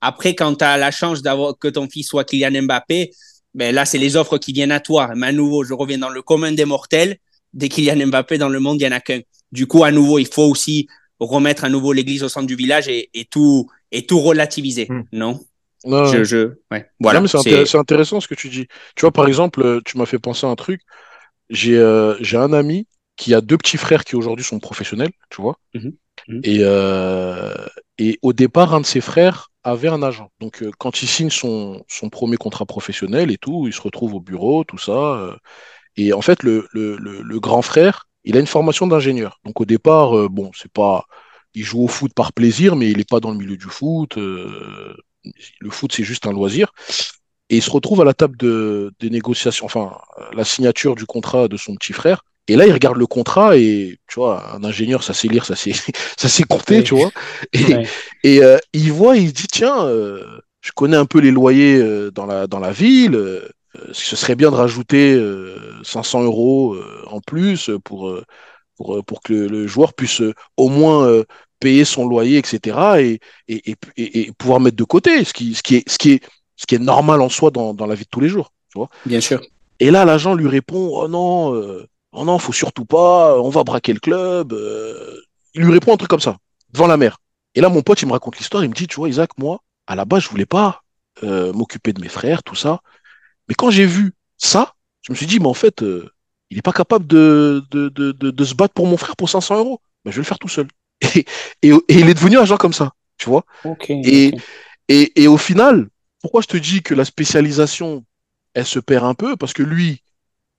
Après, quand tu as la chance d'avoir que ton fils soit Kylian Mbappé, ben là, c'est les offres qui viennent à toi. Mais à nouveau, je reviens dans le commun des mortels. Dès Kylian Mbappé dans le monde, il n'y en a qu'un. Du coup, à nouveau, il faut aussi remettre à nouveau l'église au centre du village et, et tout, et tout relativiser, hmm. non? Je, je, ouais. voilà, c'est intéressant ce que tu dis. Tu vois, par exemple, tu m'as fait penser à un truc. J'ai euh, j'ai un ami qui a deux petits frères qui aujourd'hui sont professionnels, tu vois. Mhm. Mhm. Et, euh, et au départ, un de ses frères avait un agent. Donc, euh, quand il signe son, son premier contrat professionnel et tout, il se retrouve au bureau, tout ça. Euh, et en fait, le, le, le, grand frère, il a une formation d'ingénieur. Donc, au départ, bon, c'est pas. Il joue au foot par plaisir, mais il n'est pas dans le milieu du foot. le foot, c'est juste un loisir. Et il se retrouve à la table de, des négociations, enfin, la signature du contrat de son petit frère. Et là, il regarde le contrat et, tu vois, un ingénieur, ça sait lire, ça sait, ça sait compter, tu vois. Et, et euh, il voit, il dit, tiens, euh, je connais un peu les loyers euh, dans, la, dans la ville, ce serait bien de rajouter 500 euros en plus pour, pour, pour que le, joueur puisse au moins payer son loyer, etc. Et, et, et, pouvoir mettre de côté, ce qui, ce qui, est, ce qui, est, ce qui est normal en soi dans, dans la vie de tous les jours, tu vois. Bien sûr. Et là, l'agent lui répond, oh non, Oh non, faut surtout pas, on va braquer le club. Euh. Il lui répond un truc comme ça, devant la mère. Et là, mon pote, il me raconte l'histoire, il me dit, tu vois, Isaac, moi, à la base, je voulais pas euh, m'occuper de mes frères, tout ça. Mais quand j'ai vu ça, je me suis dit, mais en fait, euh, il n'est pas capable de, de, de, de, se battre pour mon frère pour 500 euros. Ben, je vais le faire tout seul. Et, et, et il est devenu un genre comme ça, tu vois. Et, et, et au final, pourquoi je te dis que la spécialisation, elle se perd un peu? Parce que lui,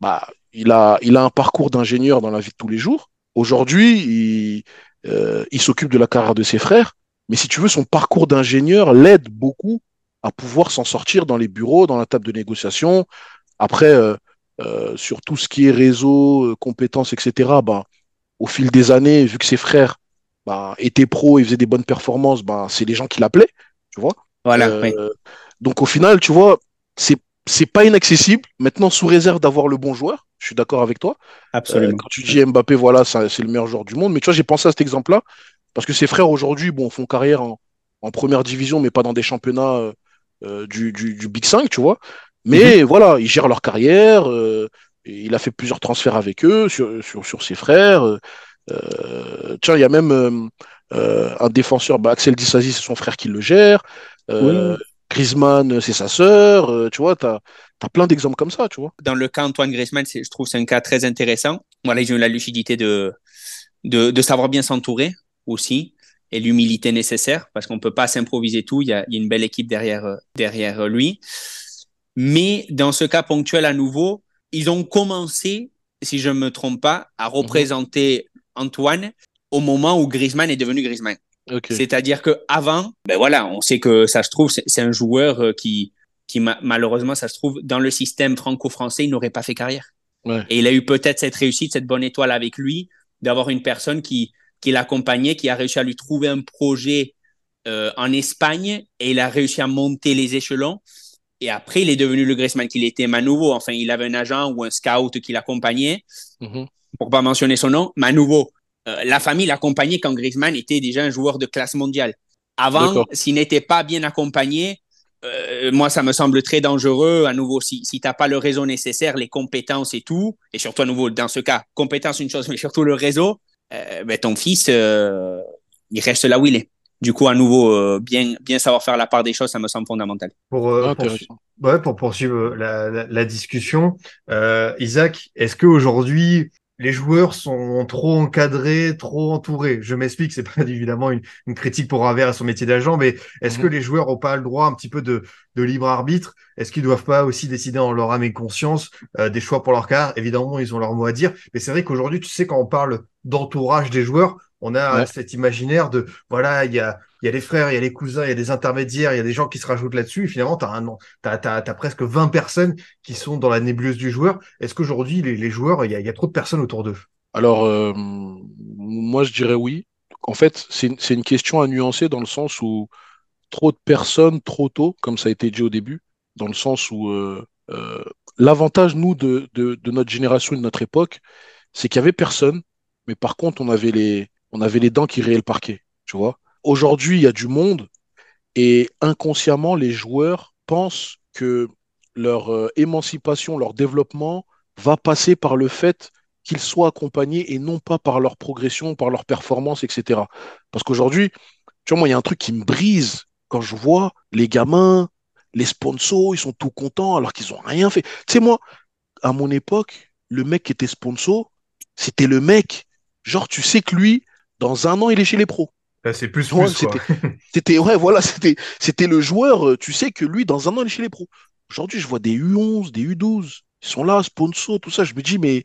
bah, il a, il a un parcours d'ingénieur dans la vie de tous les jours. Aujourd'hui, il, euh, il s'occupe de la carrière de ses frères. Mais si tu veux, son parcours d'ingénieur l'aide beaucoup à pouvoir s'en sortir dans les bureaux, dans la table de négociation. Après, euh, euh, sur tout ce qui est réseau, euh, compétences, etc., bah, au fil des années, vu que ses frères bah, étaient pros et faisaient des bonnes performances, bah, c'est les gens qui l'appelaient, tu vois. Voilà, oui. donc au final, tu vois, c'est c'est pas inaccessible. Maintenant, sous réserve d'avoir le bon joueur, je suis d'accord avec toi. Euh, Absolument. quand tu dis Mbappé, voilà, c'est le meilleur joueur du monde. Mais tu vois, j'ai pensé à cet exemple-là parce que ses frères aujourd'hui, bon, font carrière en, en première division, mais pas dans des championnats euh, euh, du, du, du Big 5, tu vois. Mais voilà, ils gèrent leur carrière. euh, il a fait plusieurs transferts avec eux sur, sur, sur ses frères. euh, euh, tiens, il y a même euh, euh, un défenseur, bah, Axel Disasi, c'est son frère qui le gère. Euh, Griezmann, c'est sa sœur. euh, tu vois, tu as, plein d'exemples comme ça, tu vois. Dans le cas Antoine Griezmann, je trouve que c'est un cas très intéressant. Voilà, ils ont eu la lucidité de, de, de savoir bien s'entourer aussi et l'humilité nécessaire parce qu'on peut pas s'improviser tout. Il y a, il y a une belle équipe derrière, euh, derrière lui. Mais dans ce cas ponctuel à nouveau, ils ont commencé, si je ne me trompe pas, à représenter Antoine au moment où Griezmann est devenu Griezmann. Ok. C'est-à-dire que avant, ben voilà, on sait que ça se trouve, c'est un joueur euh, qui, qui ma- malheureusement, ça se trouve, dans le système franco-français, il n'aurait pas fait carrière. Ouais. Et il a eu peut-être cette réussite, cette bonne étoile avec lui, d'avoir une personne qui, qui l'accompagnait, qui a réussi à lui trouver un projet euh, en Espagne et il a réussi à monter les échelons. Et après, il est devenu le Griezmann qu'il était à nouveau. Enfin, il avait un agent ou un scout qui l'accompagnait Mhm. pour pas mentionner son nom, mais à nouveau, euh, la famille l'accompagnait quand Griezmann était déjà un joueur de classe mondiale. Avant, s'il n'était pas bien accompagné, euh, moi, ça me semble très dangereux. À nouveau, si, si tu n'as pas le réseau nécessaire, les compétences et tout, et surtout à nouveau, dans ce cas, compétences, une chose, mais surtout le réseau, euh, ben, ton fils, euh, il reste là où il est. Du coup, à nouveau, euh, bien, bien savoir faire la part des choses, ça me semble fondamental. Pour, Ah, ouais, pour poursuivre la, la- la discussion, euh, Isaac, est-ce qu'aujourd'hui, les joueurs sont trop encadrés, trop entourés? Je m'explique, c'est pas évidemment une, une critique pour Ravert à son métier d'agent, mais est-ce Mhm. que les joueurs n'ont pas le droit un petit peu de, de libre arbitre? Est-ce qu'ils doivent pas aussi décider en leur âme et conscience euh, des choix pour leur carrière? Évidemment, ils ont leur mot à dire, mais c'est vrai qu'aujourd'hui, tu sais, quand on parle d'entourage des joueurs, on a Ouais. cet imaginaire de, voilà, il y a, il y a les frères, il y a les cousins, il y a des intermédiaires, il y a des gens qui se rajoutent là-dessus. Et finalement, tu as, presque 20 personnes qui sont dans la nébuleuse du joueur. Est-ce qu'aujourd'hui, les, les joueurs, il y, a, il y a trop de personnes autour d'eux? Alors, euh, moi, je dirais oui. En fait, c'est une, question à nuancer dans le sens où trop de personnes, trop tôt, comme ça a été dit au début, dans le sens où euh, euh, l'avantage, nous, de, de, de notre génération et de notre époque, c'est qu'il y avait personne, mais par contre, on avait les, on avait les dents qui rayaient le parquet, tu vois. Aujourd'hui, il y a du monde et inconsciemment, les joueurs pensent que leur euh, émancipation, leur développement va passer par le fait qu'ils soient accompagnés et non pas par leur progression, par leur performance, etc. Parce qu'aujourd'hui, tu vois, moi, il y a un truc qui me brise quand je vois les gamins, les sponsors, ils sont tout contents alors qu'ils n'ont rien fait. Tu sais, moi, à mon époque, le mec qui était sponsor, c'était le mec, genre, tu sais que lui, dans un an, il est chez les pros. Là, c'est plus, Ouais, plus, quoi. c'était, ouais, voilà, c'était, c'était le joueur, euh, tu sais que lui, dans un an, il est chez les pros. Aujourd'hui, je vois des U11, des U12, ils sont là, sponsors, tout ça. Je me dis, mais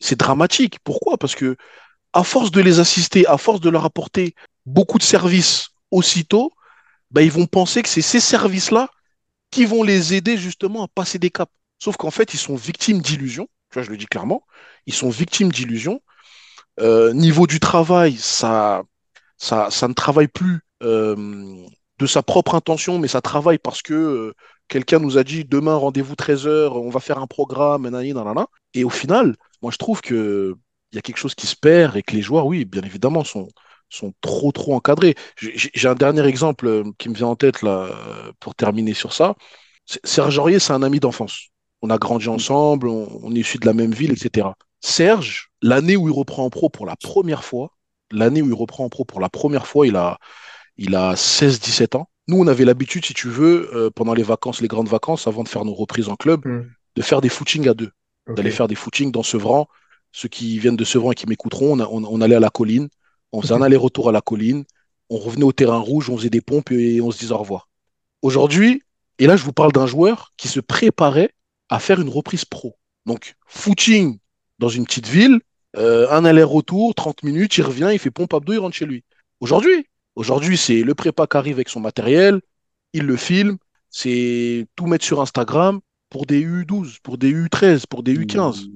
c'est dramatique. Pourquoi? Parce que, à force de les assister, à force de leur apporter beaucoup de services aussitôt, bah, ils vont penser que c'est ces services-là qui vont les aider justement à passer des caps. Sauf qu'en fait, ils sont victimes d'illusions. Tu vois, je le dis clairement. Ils sont victimes d'illusions. Euh, niveau du travail, ça, ça, ça ne travaille plus euh, de sa propre intention, mais ça travaille parce que euh, quelqu'un nous a dit demain, rendez-vous 13h, on va faire un programme. Et au final, moi, je trouve que il y a quelque chose qui se perd et que les joueurs, oui, bien évidemment, sont, sont trop, trop encadrés. J'ai un dernier exemple qui me vient en tête là, pour terminer sur ça. Serge Aurier, c'est un ami d'enfance. On a grandi ensemble, on, on est issus de la même ville, etc. Serge, l'année où il reprend en pro pour la première fois, l'année où il reprend en pro pour la première fois, il a, il a 16-17 ans. Nous, on avait l'habitude, si tu veux, euh, pendant les vacances, les grandes vacances, avant de faire nos reprises en club, Hmm. de faire des footings à deux, d'aller faire des footings dans Sevran. Ceux qui viennent de Sevran et qui m'écouteront, on- on allait à la colline, on faisait un aller-retour à la colline, on revenait au terrain rouge, on faisait des pompes et on se disait au revoir. Aujourd'hui, et là je vous parle d'un joueur qui se préparait à faire une reprise pro. Donc, footing dans une petite ville, euh, un aller-retour, 30 minutes, il revient, il fait pompe abdo, il rentre chez lui. Aujourd'hui, aujourd'hui, c'est le prépa qui arrive avec son matériel, il le filme, c'est tout mettre sur Instagram pour des U12, pour des U13, pour des U15.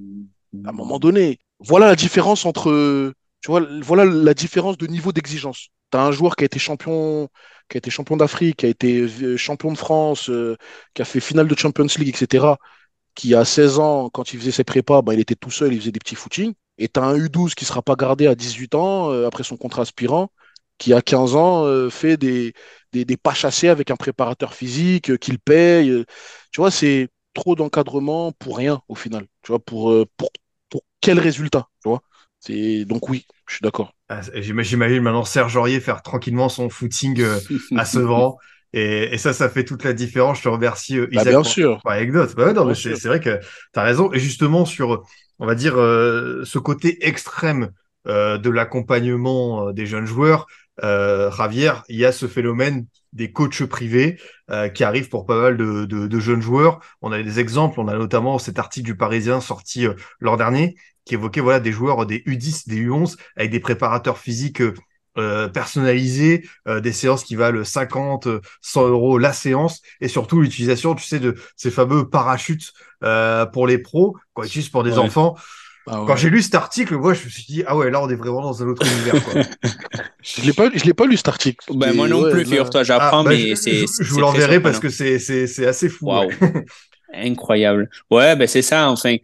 À un moment donné, voilà la différence entre, tu vois, voilà la différence de niveau d'exigence. Tu as un joueur qui a été champion, qui a été champion d'Afrique, qui a été euh, champion de France, euh, qui a fait finale de Champions League, etc. Qui a 16 ans, quand il faisait ses prépas, ben, il était tout seul, il faisait des petits footings. Et tu as un U12 qui ne sera pas gardé à 18 ans, euh, après son contrat aspirant, qui à 15 ans fait des, des, pas chassés avec un préparateur physique qu'il paye. tu vois, c'est trop d'encadrement pour rien au final. Tu vois, pour, pour, pour quel résultat tu vois? Donc oui, je suis d'accord. Ah, j'imagine maintenant Serge Aurier faire tranquillement son footing euh, à Sevran. Et, et, ça, ça fait toute la différence. Je te remercie, euh, bah, Isaac, bien sûr. L'anecdote. Bah, non, mais c'est vrai que tu as raison. Et justement, sur, on va dire, euh, ce côté extrême de l'accompagnement des jeunes joueurs, Javier, il y a ce phénomène des coachs privés qui arrivent pour pas mal de, de, de, jeunes joueurs. On a des exemples. On a notamment cet article du Parisien sorti l'an dernier qui évoquait voilà des joueurs des U10, des U11 avec des préparateurs physiques euh, personnalisés, euh, des séances qui valent 50, 100 euros la séance, et surtout l'utilisation, tu sais, de ces fameux parachutes euh, pour les pros, qu'on utilise pour des enfants. Ah Quand j'ai lu cet article, moi, je me suis dit, ah ouais, là, on est vraiment dans un autre univers. Quoi. je l'ai pas, je l'ai pas lu cet article. Ben, moi non plus, figure-toi, j'apprends, ah, bah, mais c'est. Je, vous l'enverrai parce que c'est, c'est, c'est assez fou. Incroyable. Ouais, ben c'est ça. Enfin,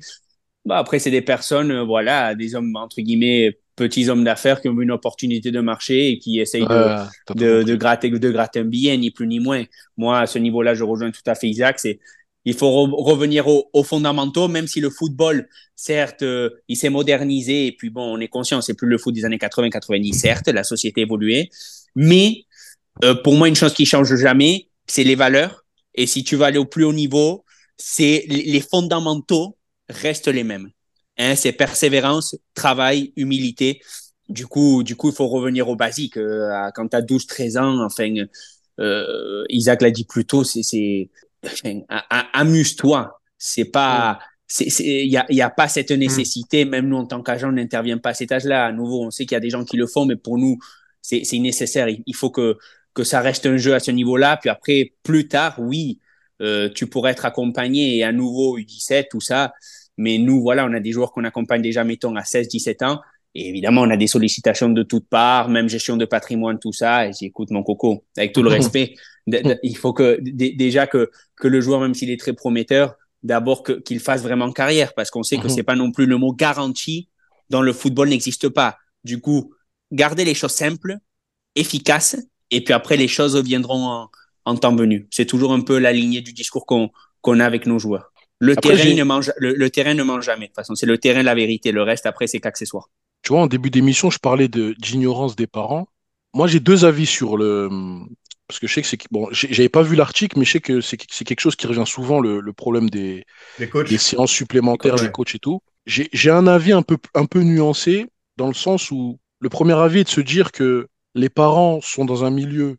bah, après, c'est des personnes, euh, voilà, des hommes, entre guillemets, petits hommes d'affaires qui ont une opportunité de marché et qui essayent de, de, gratter, de gratter un billet, ni plus ni moins. Moi, à ce niveau-là, je rejoins tout à fait Isaac. C'est, il faut revenir aux, fondamentaux, même si le football, certes, euh, il s'est modernisé. Et puis bon, on est conscient, c'est plus le foot des années 80-90, certes, la société a évolué. Mais euh, pour moi, une chose qui change jamais, c'est les valeurs. Et si tu vas aller au plus haut niveau, c'est les fondamentaux restent les mêmes. Hein, c'est persévérance, travail, humilité. Du coup, du coup, il faut revenir au basique. Euh, quand tu as 12, 13 ans, enfin, euh, Isaac l'a dit plus tôt, c'est, amuse-toi. C'est pas, il n'y a, y a pas cette mm. nécessité. Même nous, en tant qu'agent, on n'intervient pas à cet âge-là. À nouveau, on sait qu'il y a des gens qui le font, mais pour nous, c'est, nécessaire. Il faut que, que ça reste un jeu à ce niveau-là. Puis après, plus tard, oui, euh, tu pourrais être accompagné et à nouveau U17, tout ça. Mais nous, voilà, on a des joueurs qu'on accompagne déjà, mettons, à 16, 17 ans. Et évidemment, on a des sollicitations de toutes parts, même gestion de patrimoine, tout ça. Et j'écoute mon coco, avec tout le respect. il faut que déjà que, que le joueur, même s'il est très prometteur, d'abord qu'il fasse vraiment carrière, parce qu'on sait que mhm. c'est pas non plus le mot garantie dans le football n'existe pas. Du coup, garder les choses simples, efficaces, et puis après les choses viendront en, en temps venu. C'est toujours un peu la lignée du discours qu'on qu'on a avec nos joueurs. Le, terrain ne mange, le, terrain ne mange jamais. De toute façon, c'est le terrain la vérité. Le reste, après, c'est qu'accessoire. Tu vois, en début d'émission, je parlais de, d'ignorance des parents. Moi, j'ai deux avis sur le. Parce que je sais que c'est. Bon, j'avais pas vu l'article, mais je sais que c'est, quelque chose qui revient souvent, le, problème des, des séances supplémentaires, des coachs et tout. J'ai, un avis un peu, un peu nuancé, dans le sens où le premier avis est de se dire que les parents sont dans un milieu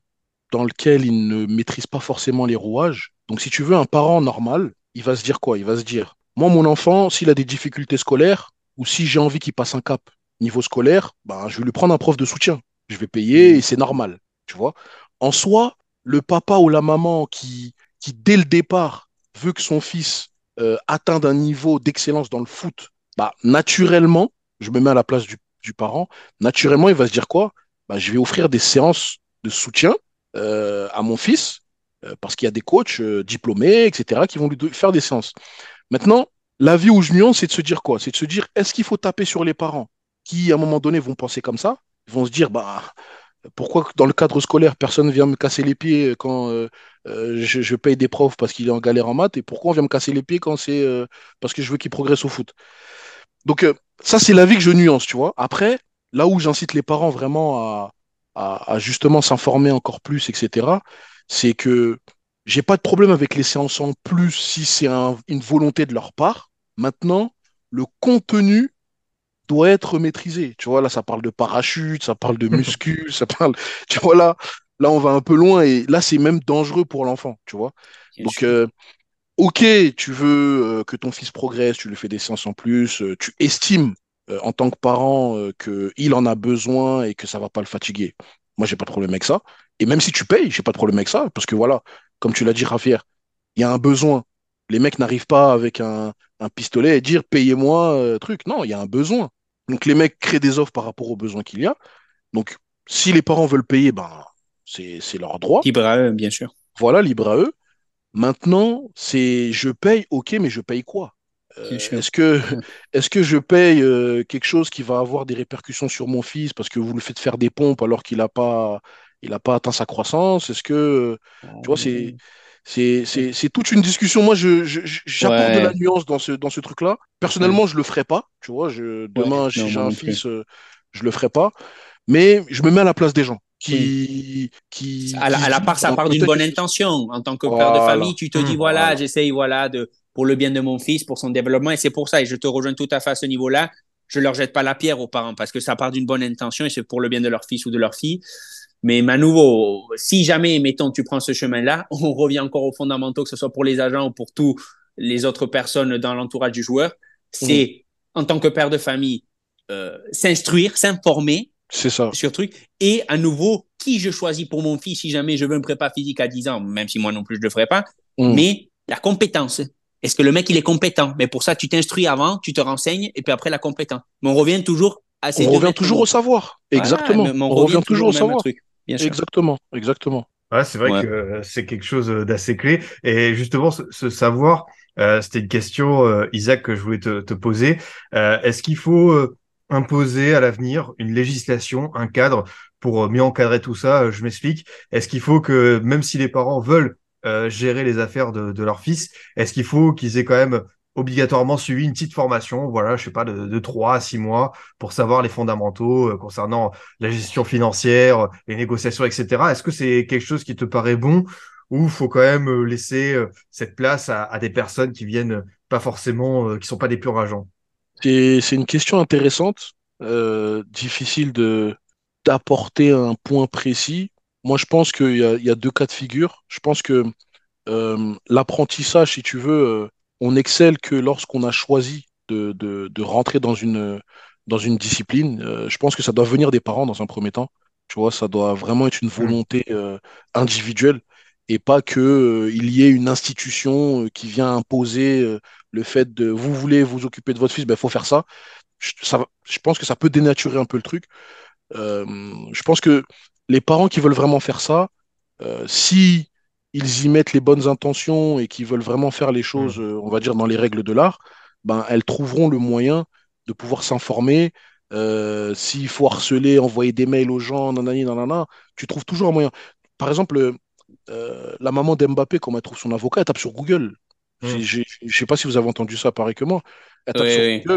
dans lequel ils ne maîtrisent pas forcément les rouages. Donc, si tu veux, un parent normal, il va se dire quoi? Il va se dire, moi, mon enfant, s'il a des difficultés scolaires, ou si j'ai envie qu'il passe un cap niveau scolaire, ben, je vais lui prendre un prof de soutien. Je vais payer et c'est normal, tu vois. En soi, le papa ou la maman qui, dès le départ, veut que son fils euh, atteigne un niveau d'excellence dans le foot, bah, naturellement, je me mets à la place du, parent, naturellement, il va se dire quoi? Bah, Je vais offrir des séances de soutien euh, à mon fils parce qu'il y a des coachs euh, diplômés, etc., qui vont lui faire des séances. Maintenant, la vie où je nuance, c'est de se dire quoi? C'est de se dire, est-ce qu'il faut taper sur les parents qui, à un moment donné, vont penser comme ça? Ils vont se dire, bah, pourquoi dans le cadre scolaire, personne vient me casser les pieds quand euh, je, paye des profs parce qu'il est en galère en maths? Et pourquoi on vient me casser les pieds quand c'est parce que je veux qu'il progresse au foot? Donc, ça, c'est la vie que je nuance, tu vois. Après, là où j'incite les parents vraiment à justement s'informer encore plus, etc., c'est que j'ai pas de problème avec les séances en plus si c'est une volonté de leur part. Maintenant, le contenu doit être maîtrisé. Tu vois, là, ça parle de parachute, ça parle de muscu, ça parle. Tu vois, là, là, on va un peu loin et là, c'est même dangereux pour l'enfant, tu vois. Donc, euh, ok, tu veux euh, que ton fils progresse, tu lui fais des séances en plus, euh, tu estimes en tant que parent qu'il en a besoin et que ça va pas le fatiguer. Moi, j'ai pas de problème avec ça. Et même si tu payes, j'ai pas de problème avec ça, parce que voilà, comme tu l'as dit, Javier, il y a un besoin. Les mecs n'arrivent pas avec un, un, pistolet et dire payez-moi truc. Non, il y a un besoin. Donc les mecs créent des offres par rapport aux besoins qu'il y a. Donc si les parents veulent payer, ben c'est leur droit. Libre à eux, bien sûr. Voilà, libre à eux. Maintenant, c'est je paye, ok, mais je paye quoi? euh, Est-ce que, est que je paye euh, quelque chose qui va avoir des répercussions sur mon fils parce que vous le faites faire des pompes alors qu'il n'a pas, il pas atteint sa croissance? Est-ce que, tu vois, c'est, c'est, toute une discussion. Moi, je, j'apporte de la nuance dans ce, dans ce truc-là. Personnellement, je le ferai pas. Tu vois, je, demain, si j'ai un fils, euh, je le ferai pas. Mais je me mets à la place des gens qui, qui, à la, part, ça part d'une bonne intention. En tant que père de famille, tu te dis, mmh. voilà, j'essaye, voilà, de, pour le bien de mon fils, pour son développement. Et c'est pour ça, et je te rejoins tout à fait à ce niveau-là. Je leur jette pas la pierre aux parents parce que ça part d'une bonne intention et c'est pour le bien de leur fils ou de leur fille. Mais à nouveau, si jamais, mettons, tu prends ce chemin-là, on revient encore aux fondamentaux, que ce soit pour les agents ou pour tous les autres personnes dans l'entourage du joueur. C'est, mmh. en tant que père de famille, euh, s'instruire, s'informer, ça. Sur truc. Et à nouveau, qui je choisis pour mon fils si jamais je veux un prépa physique à 10 ans, même si moi non plus je le ferai pas, mm. mais la compétence. Est-ce que le mec il est compétent? Mais pour ça, tu t'instruis avant, tu te renseignes, et puis après la compétence. Mais on revient toujours à ces On revient toujours au savoir. Exactement. on, revient, toujours, au savoir. Truc, Exactement. Exactement. Ouais, c'est vrai que c'est quelque chose d'assez clé. Et justement, ce, savoir, euh, c'était une question, euh, Isaac, que je voulais te, te poser. Euh, est-ce qu'il faut imposer à l'avenir une législation, un cadre pour mieux encadrer tout ça? Je m'explique. Est-ce qu'il faut que, même si les parents veulent euh, gérer les affaires de, leur fils, est-ce qu'il faut qu'ils aient quand même obligatoirement suivi une petite formation, voilà, je sais pas, de, de 3 à 6 mois pour savoir les fondamentaux euh, concernant la gestion financière, les négociations, etc. Est-ce que c'est quelque chose qui te paraît bon ou faut quand même euh, laisser cette place à, à des personnes qui viennent pas forcément, qui sont pas des purs agents? C'est une question intéressante, difficile de d'apporter un point précis. Moi, je pense qu'il y a, il y a deux cas de figure. Je pense que euh, l'apprentissage, si tu veux, euh, on excelle que lorsqu'on a choisi de, de, de, rentrer dans une, dans une discipline. je pense que ça doit venir des parents dans un premier temps. Tu vois, ça doit vraiment être une mmh. volonté individuelle et pas que il y ait une institution qui vient imposer le fait de vous voulez vous occuper de votre fils, il ben, faut faire ça. Je, ça. je pense que ça peut dénaturer un peu le truc. Euh, je pense que les parents qui veulent vraiment faire ça, euh, si ils y mettent les bonnes intentions et qui veulent vraiment faire les choses, euh, on va dire, dans les règles de l'art, ben, elles trouveront le moyen de pouvoir s'informer. S'il faut harceler, envoyer des mails aux gens, nanani, nanana, tu trouves toujours un moyen. Par exemple, la maman d'Mbappé, quand elle trouve son avocat, elle tape sur Google. Hmm. Je ne sais pas si vous avez entendu ça pareil que moi.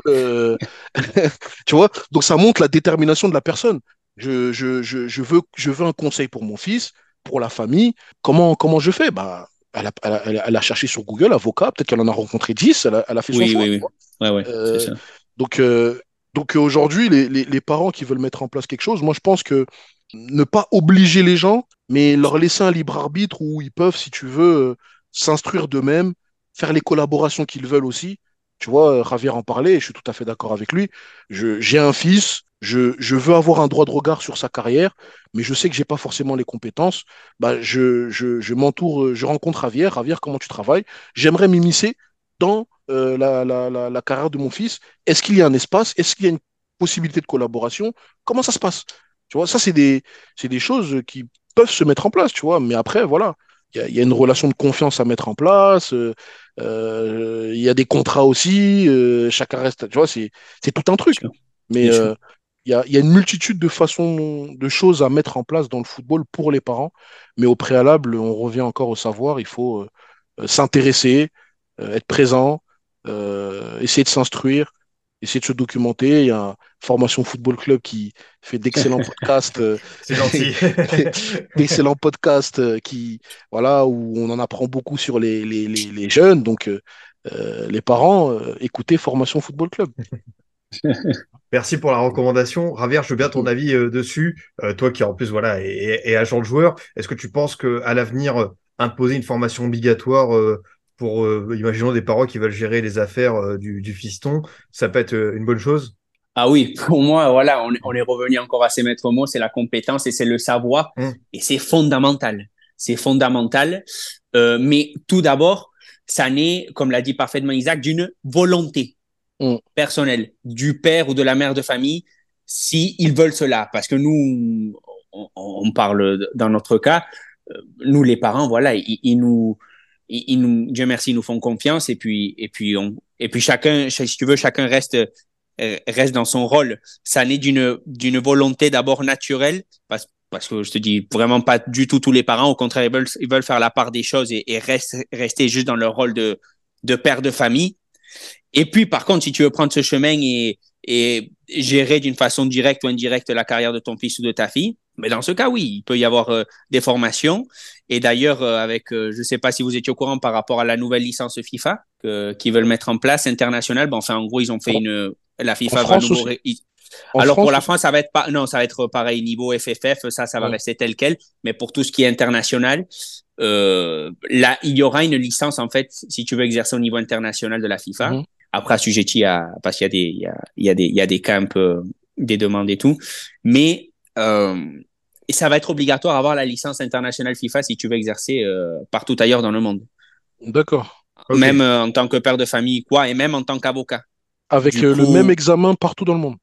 Euh, tu vois? Donc ça montre la détermination de la personne. Je, je, je, je, veux, je veux un conseil pour mon fils, pour la famille. Comment, comment je fais? Bah, elle, a, elle, a, elle, a, cherché sur Google, avocat, peut-être qu'elle en a rencontré 10, elle a, elle fait son choix. Oui, ouais, ouais, euh, ça. Donc, euh, donc aujourd'hui, les, les, les, parents qui veulent mettre en place quelque chose, moi je pense que ne pas obliger les gens, mais leur laisser un libre arbitre où ils peuvent, si tu veux, s'instruire d'eux-mêmes, faire les collaborations qu'ils veulent aussi. Tu vois, Javier en parlait, je suis tout à fait d'accord avec lui. J'ai un fils, je, veux avoir un droit de regard sur sa carrière, mais je sais que j'ai pas forcément les compétences. Bah, je, m'entoure, je rencontre Javier. Javier, comment tu travailles? J'aimerais m'immiscer dans euh, la, carrière de mon fils. Est-ce qu'il y a un espace? Est-ce qu'il y a une possibilité de collaboration? Comment ça se passe? Tu vois, ça, c'est des, des choses qui peuvent se mettre en place, tu vois. Mais après, voilà, il y, a une relation de confiance à mettre en place. Euh, euh, il y a des contrats aussi, euh, chacun reste, tu vois, c'est tout un truc. Mais euh, il y a, y, a, une multitude de façons, de choses à mettre en place dans le football pour les parents. Mais au préalable, on revient encore au savoir, il faut s'intéresser, être présent, essayer de s'instruire, essayer de se documenter. Il y a Formation Football Club qui fait d'excellents podcasts. Euh, C'est gentil. d'excellents podcasts euh, qui, voilà, où on en apprend beaucoup sur les, les, les, les jeunes. Donc, euh, les parents, écoutez Formation Football Club. Merci pour la recommandation. Ravière, je veux bien ton Mhm. avis euh, dessus. Toi qui en plus voilà est, est agent de joueur, est-ce que tu penses que à l'avenir imposer une formation obligatoire pour imaginons des parents qui veulent gérer les affaires du, du fiston, ça peut être une bonne chose? Ah oui, pour moi, voilà, on, on est revenu encore à ces maîtres mots, c'est la compétence et c'est le savoir, Mm. et c'est fondamental. C'est fondamental. Euh, mais tout d'abord, ça naît, comme l'a dit parfaitement Isaac, d'une volonté Mm. personnelle du père ou de la mère de famille, si ils veulent cela. Parce que nous, on, on parle dans notre cas, euh, nous les parents, voilà, ils, ils nous, ils, ils nous, Dieu merci, ils nous font confiance et puis, et puis on, et puis chacun, si tu veux, chacun reste reste dans son rôle. Ça naît d'une d'une volonté d'abord naturelle, parce, parce que je te dis vraiment pas du tout tous les parents. Au contraire, ils veulent, ils veulent faire la part des choses et, et reste, rester juste dans leur rôle de, de père de famille. Et puis, par contre, si tu veux prendre ce chemin et, et gérer d'une façon directe ou indirecte la carrière de ton fils ou de ta fille, mais dans ce cas, oui, il peut y avoir euh, des formations. Et d'ailleurs, euh, avec, euh, je ne sais pas si vous étiez au courant par rapport à la nouvelle licence FIFA que, qu'ils veulent mettre en place internationale. Ben, enfin, en gros, ils ont fait une, la FIFA va En alors pour la France, ça va être pas, non, ça va être pareil niveau FFF, ça, ça va Ouais. rester tel quel. Mais pour tout ce qui est international, euh, là, il y aura une licence en fait, si tu veux exercer au niveau international de la FIFA. Mhm. Après, assujetti à, parce qu'il y a des, il y a, il y a des, il y a des camps, euh, des demandes et tout. Mais euh, ça va être obligatoire d'avoir la licence internationale FIFA si tu veux exercer euh, partout ailleurs dans le monde, D'accord. Même euh, en tant que père de famille, quoi, et même en tant qu'avocat. Avec euh, le même examen partout dans le monde.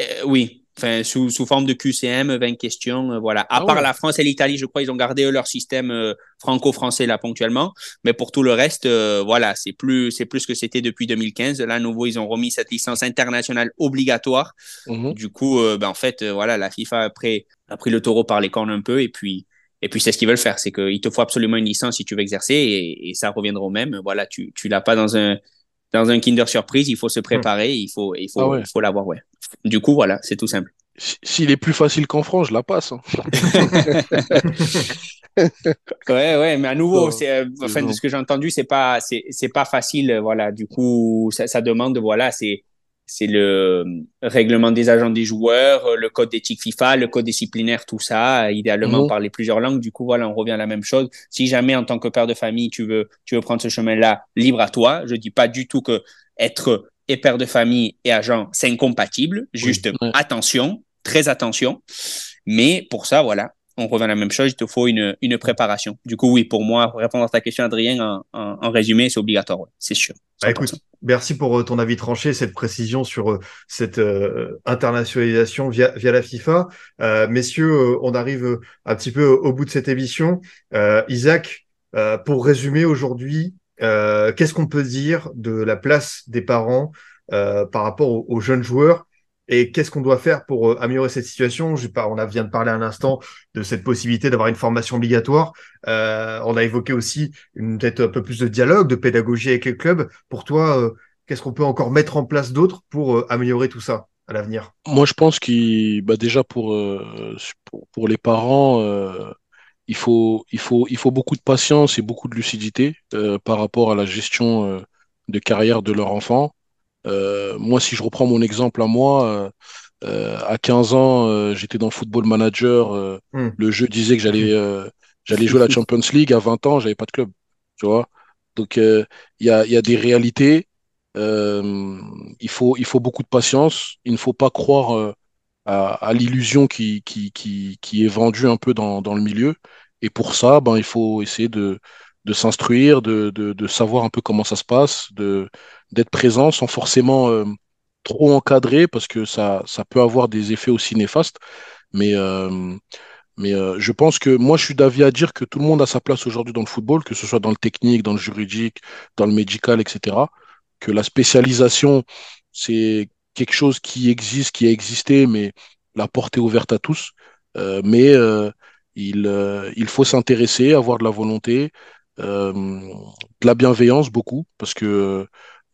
Euh, oui, enfin, sous, sous forme de QCM, 20 questions, euh, voilà. À Ah part ouais. la France et l'Italie, je crois, ils ont gardé eux, leur système euh, franco-français là ponctuellement. Mais pour tout le reste, euh, voilà, c'est plus, c'est plus ce que c'était depuis 2015. Là, à nouveau, ils ont remis cette licence internationale obligatoire. Mhm. Du coup, ben, en fait, voilà, la FIFA après a pris le taureau par les cornes un peu et puis. Et puis c'est ce qu'ils veulent faire, c'est qu'il te faut absolument une licence si tu veux exercer et, et ça reviendra au même. Voilà, tu tu l'as pas dans un dans un Kinder surprise, il faut se préparer, il faut il faut Ah ouais. il faut l'avoir, ouais. Du coup, voilà, c'est tout simple. Si- S'il est plus facile qu'en France, je la passe. hein. Ouais, ouais, mais à nouveau, c'est, euh, enfin, de ce que j'ai entendu, c'est pas, c'est, c'est pas facile, voilà. Du coup, ça, ça demande, voilà, c'est, c'est le euh, règlement des agents des joueurs, euh, le code d'éthique FIFA, le code disciplinaire, tout ça, idéalement Mhm. parler plusieurs langues. Du coup, voilà, on revient à la même chose. Si jamais, en tant que père de famille, tu veux, tu veux prendre ce chemin-là, libre à toi. Je dis pas du tout que être et père de famille et agent, c'est incompatible. Juste Ouais. attention, très attention. Mais pour ça, voilà, on revient à la même chose, il te faut une, une préparation. Du coup, oui, pour moi, répondre à ta question, Adrien, en, en, résumé, c'est obligatoire, ouais, c'est sûr. Bah, 100%. écoute, merci pour euh, ton avis tranché, cette précision sur euh, cette euh, internationalisation via, via la FIFA. Euh, messieurs, euh, on arrive un petit peu au bout de cette émission. Euh, Isaac, pour résumer aujourd'hui, qu'est-ce qu'on peut dire de la place des parents par rapport aux jeunes joueurs et qu'est-ce qu'on doit faire pour euh, améliorer cette situation? On vient de parler un instant de cette possibilité d'avoir une formation obligatoire. Euh, on a évoqué aussi peut-être un peu plus de dialogue, de pédagogie avec les clubs. Pour toi, euh, qu'est-ce qu'on peut encore mettre en place d'autre pour améliorer tout ça à l'avenir? Moi, je pense qu'il, bah, déjà pour, les parents, il faut, beaucoup de patience et beaucoup de lucidité par rapport à la gestion de carrière de leur enfant. Euh, moi, si je reprends mon exemple à moi, euh, euh, à 15 ans, j'étais dans le football manager. Hmm. Le jeu disait que j'allais j'allais jouer la Champions League. À 20 ans, j'avais pas de club. Tu vois? Donc, il y a, y a des réalités. Euh, il faut, il faut beaucoup de patience. Il ne faut pas croire euh, à, à l'illusion qui, qui, qui, qui est vendue un peu dans, dans le milieu. Et pour ça, ben, il faut essayer de, de s'instruire, de, de, de savoir un peu comment ça se passe, de, d'être présent sans forcément euh, trop encadrer parce que ça, ça peut avoir des effets aussi néfastes. Mais, euh, mais euh, je pense que moi, je suis d'avis à dire que tout le monde a sa place aujourd'hui dans le football, que ce soit dans le technique, dans le juridique, dans le médical, etc. Que la spécialisation, c'est quelque chose qui existe, qui a existé, mais la porte est ouverte à tous. Euh, mais euh, il, euh, il faut s'intéresser, avoir de la volonté, euh, de la bienveillance beaucoup, parce que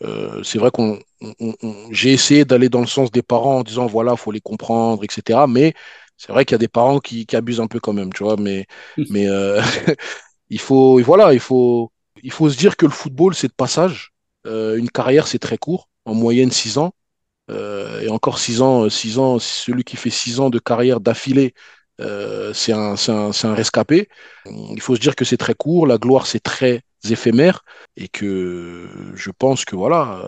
euh, c'est vrai qu'on, on- on- j'ai essayé d'aller dans le sens des parents en disant voilà, faut les comprendre, etc. Mais c'est vrai qu'il y a des parents qui, qui abusent un peu quand même, tu vois. Mais, mais euh, il faut, voilà, il faut, il faut se dire que le football, c'est de passage. Euh, une carrière, c'est très court, en moyenne six ans. et encore six ans, six ans, celui qui fait six ans de carrière d'affilée, c'est un, un, un, rescapé. Il faut se dire que c'est très court, la gloire c'est très éphémère et que je pense que voilà,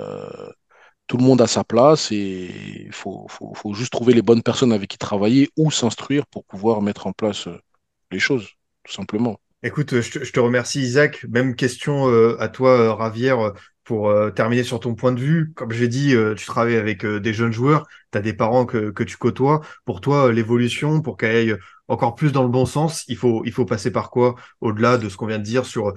tout le monde a sa place et il faut, faut, faut, juste trouver les bonnes personnes avec qui travailler ou s'instruire pour pouvoir mettre en place les choses, tout simplement. Écoute, je te, je te remercie Isaac. Même question euh, à toi, euh, Ravière, pour euh, terminer sur ton point de vue. Comme j'ai dit, tu travailles avec des jeunes joueurs, tu as des parents que, que tu côtoies. Pour toi, l'évolution, pour qu'elle aille encore plus dans le bon sens, il faut, il faut passer par quoi Au-delà de ce qu'on vient de dire sur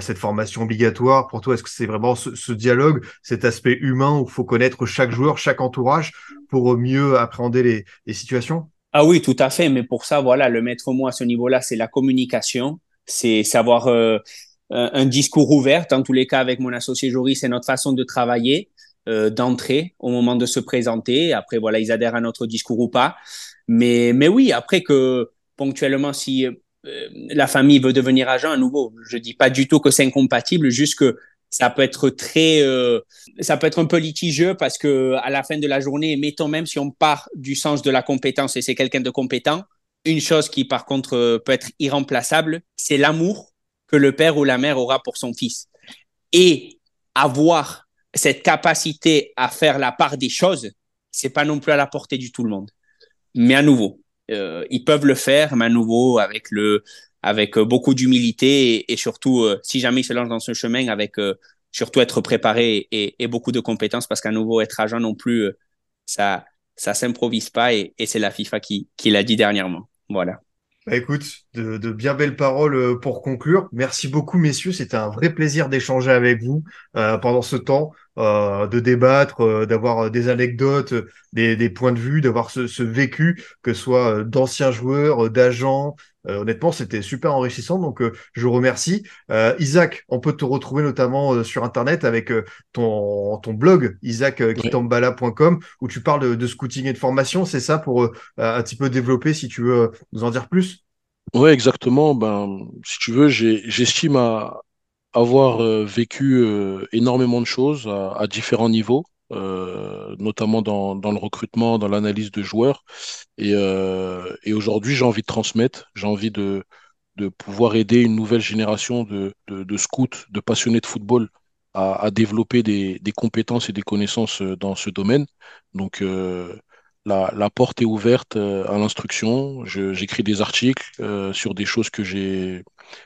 cette formation obligatoire, pour toi, est-ce que c'est vraiment ce, ce, dialogue, cet aspect humain où il faut connaître chaque joueur, chaque entourage pour mieux appréhender les, les situations? Ah oui, tout à fait. Mais pour ça, voilà, le maître mot à ce niveau-là, c'est la communication c'est savoir euh, un discours ouvert. Dans tous les cas, avec mon associé Joris, c'est notre façon de travailler, euh, d'entrer au moment de se présenter. Après, voilà, ils adhèrent à notre discours ou pas. Mais, mais oui, après que ponctuellement, si euh, la famille veut devenir agent, à nouveau, je dis pas du tout que c'est incompatible, juste que ça peut être très, euh, ça peut être un peu litigieux parce que à la fin de la journée, mettons même si on part du sens de la compétence et c'est quelqu'un de compétent, une chose qui, par contre, euh, peut être irremplaçable, c'est l'amour que le père ou la mère aura pour son fils. Et avoir cette capacité à faire la part des choses, c'est pas non plus à la portée du tout le monde. Mais à nouveau, euh, ils peuvent le faire, mais à nouveau avec le, avec euh, beaucoup d'humilité et, surtout, si jamais ils se lancent dans ce chemin, avec surtout être préparé et, beaucoup de compétences, parce qu'à nouveau, être agent non plus, ça, ça s'improvise pas et, c'est la FIFA qui, qui l'a dit dernièrement. Voilà. Bah écoute, de, bien belles paroles euh, pour conclure. Merci beaucoup, messieurs. C'était un vrai plaisir d'échanger avec vous euh, pendant ce temps, euh, de débattre, d'avoir des anecdotes, des, points de vue, d'avoir ce, vécu, que ce soit d'anciens joueurs, d'agents, honnêtement, c'était super enrichissant, donc euh, je vous remercie. Euh, Isaac, on peut te retrouver notamment sur Internet avec ton, ton blog, isaackitambala.com, où tu parles de, scouting et de formation. C'est ça pour un petit peu développer, si tu veux nous en dire plus? Oui, exactement. Ben, si tu veux, j'estime avoir vécu énormément de choses à différents niveaux. Euh, notamment dans, le recrutement, dans l'analyse de joueurs. Et, euh, et aujourd'hui, j'ai envie de transmettre, j'ai envie de, pouvoir aider une nouvelle génération de, scouts, de passionnés de football à, développer des, compétences et des connaissances euh, dans ce domaine. Donc, la, porte est ouverte à l'instruction. J'écris des articles sur des choses que j'ai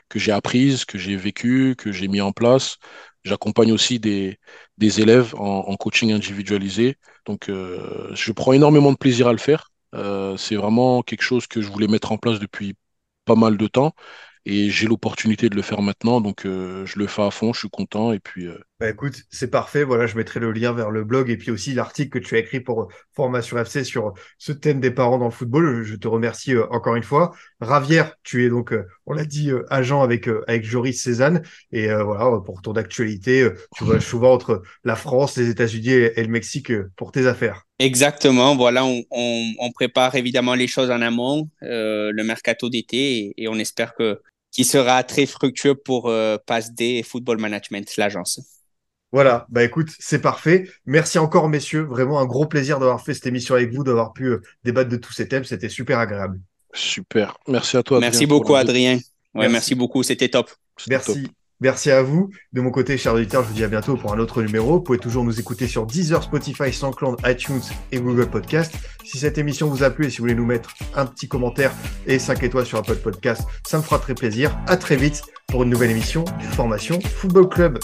que j'ai apprises, que j'ai vécues, que j'ai mis en place. J'accompagne aussi des, élèves en, coaching individualisé. Donc, euh, je prends énormément de plaisir à le faire. Euh, c'est vraiment quelque chose que je voulais mettre en place depuis pas mal de temps et j'ai l'opportunité de le faire maintenant. Donc, euh, je le fais à fond, je suis content. Et puis, bah écoute, c'est parfait. Voilà, je mettrai le lien vers le blog et puis aussi l'article que tu as écrit pour Formation FC sur ce thème des parents dans le football. Je te remercie euh, encore une fois. Ravière, tu es donc, euh, on l'a dit, euh, agent avec avec Joris Cézanne et voilà pour ton actualité, tu vas souvent entre la France, les États-Unis et, le Mexique pour tes affaires. Exactement. Voilà, on, on, prépare évidemment les choses en amont, le mercato d'été et, et, on espère que qui sera très fructueux pour PASD et Football Management, l'agence. Voilà, bah écoute, c'est parfait. Merci encore, messieurs. Vraiment un gros plaisir d'avoir fait cette émission avec vous, d'avoir pu euh, débattre de tous ces thèmes. C'était super agréable. Super. Merci à toi. Merci beaucoup, Adrien. Ouais, merci. beaucoup. C'était top. Merci. Merci à vous. De mon côté, chers auditeurs, je vous dis à bientôt pour un autre numéro. Vous pouvez toujours nous écouter sur Deezer, Spotify, SoundCloud, iTunes et Google Podcast. Si cette émission vous a plu et si vous voulez nous mettre un petit commentaire et 5 étoiles sur Apple Podcast, ça me fera très plaisir. À très vite pour une nouvelle émission du Formation Football Club.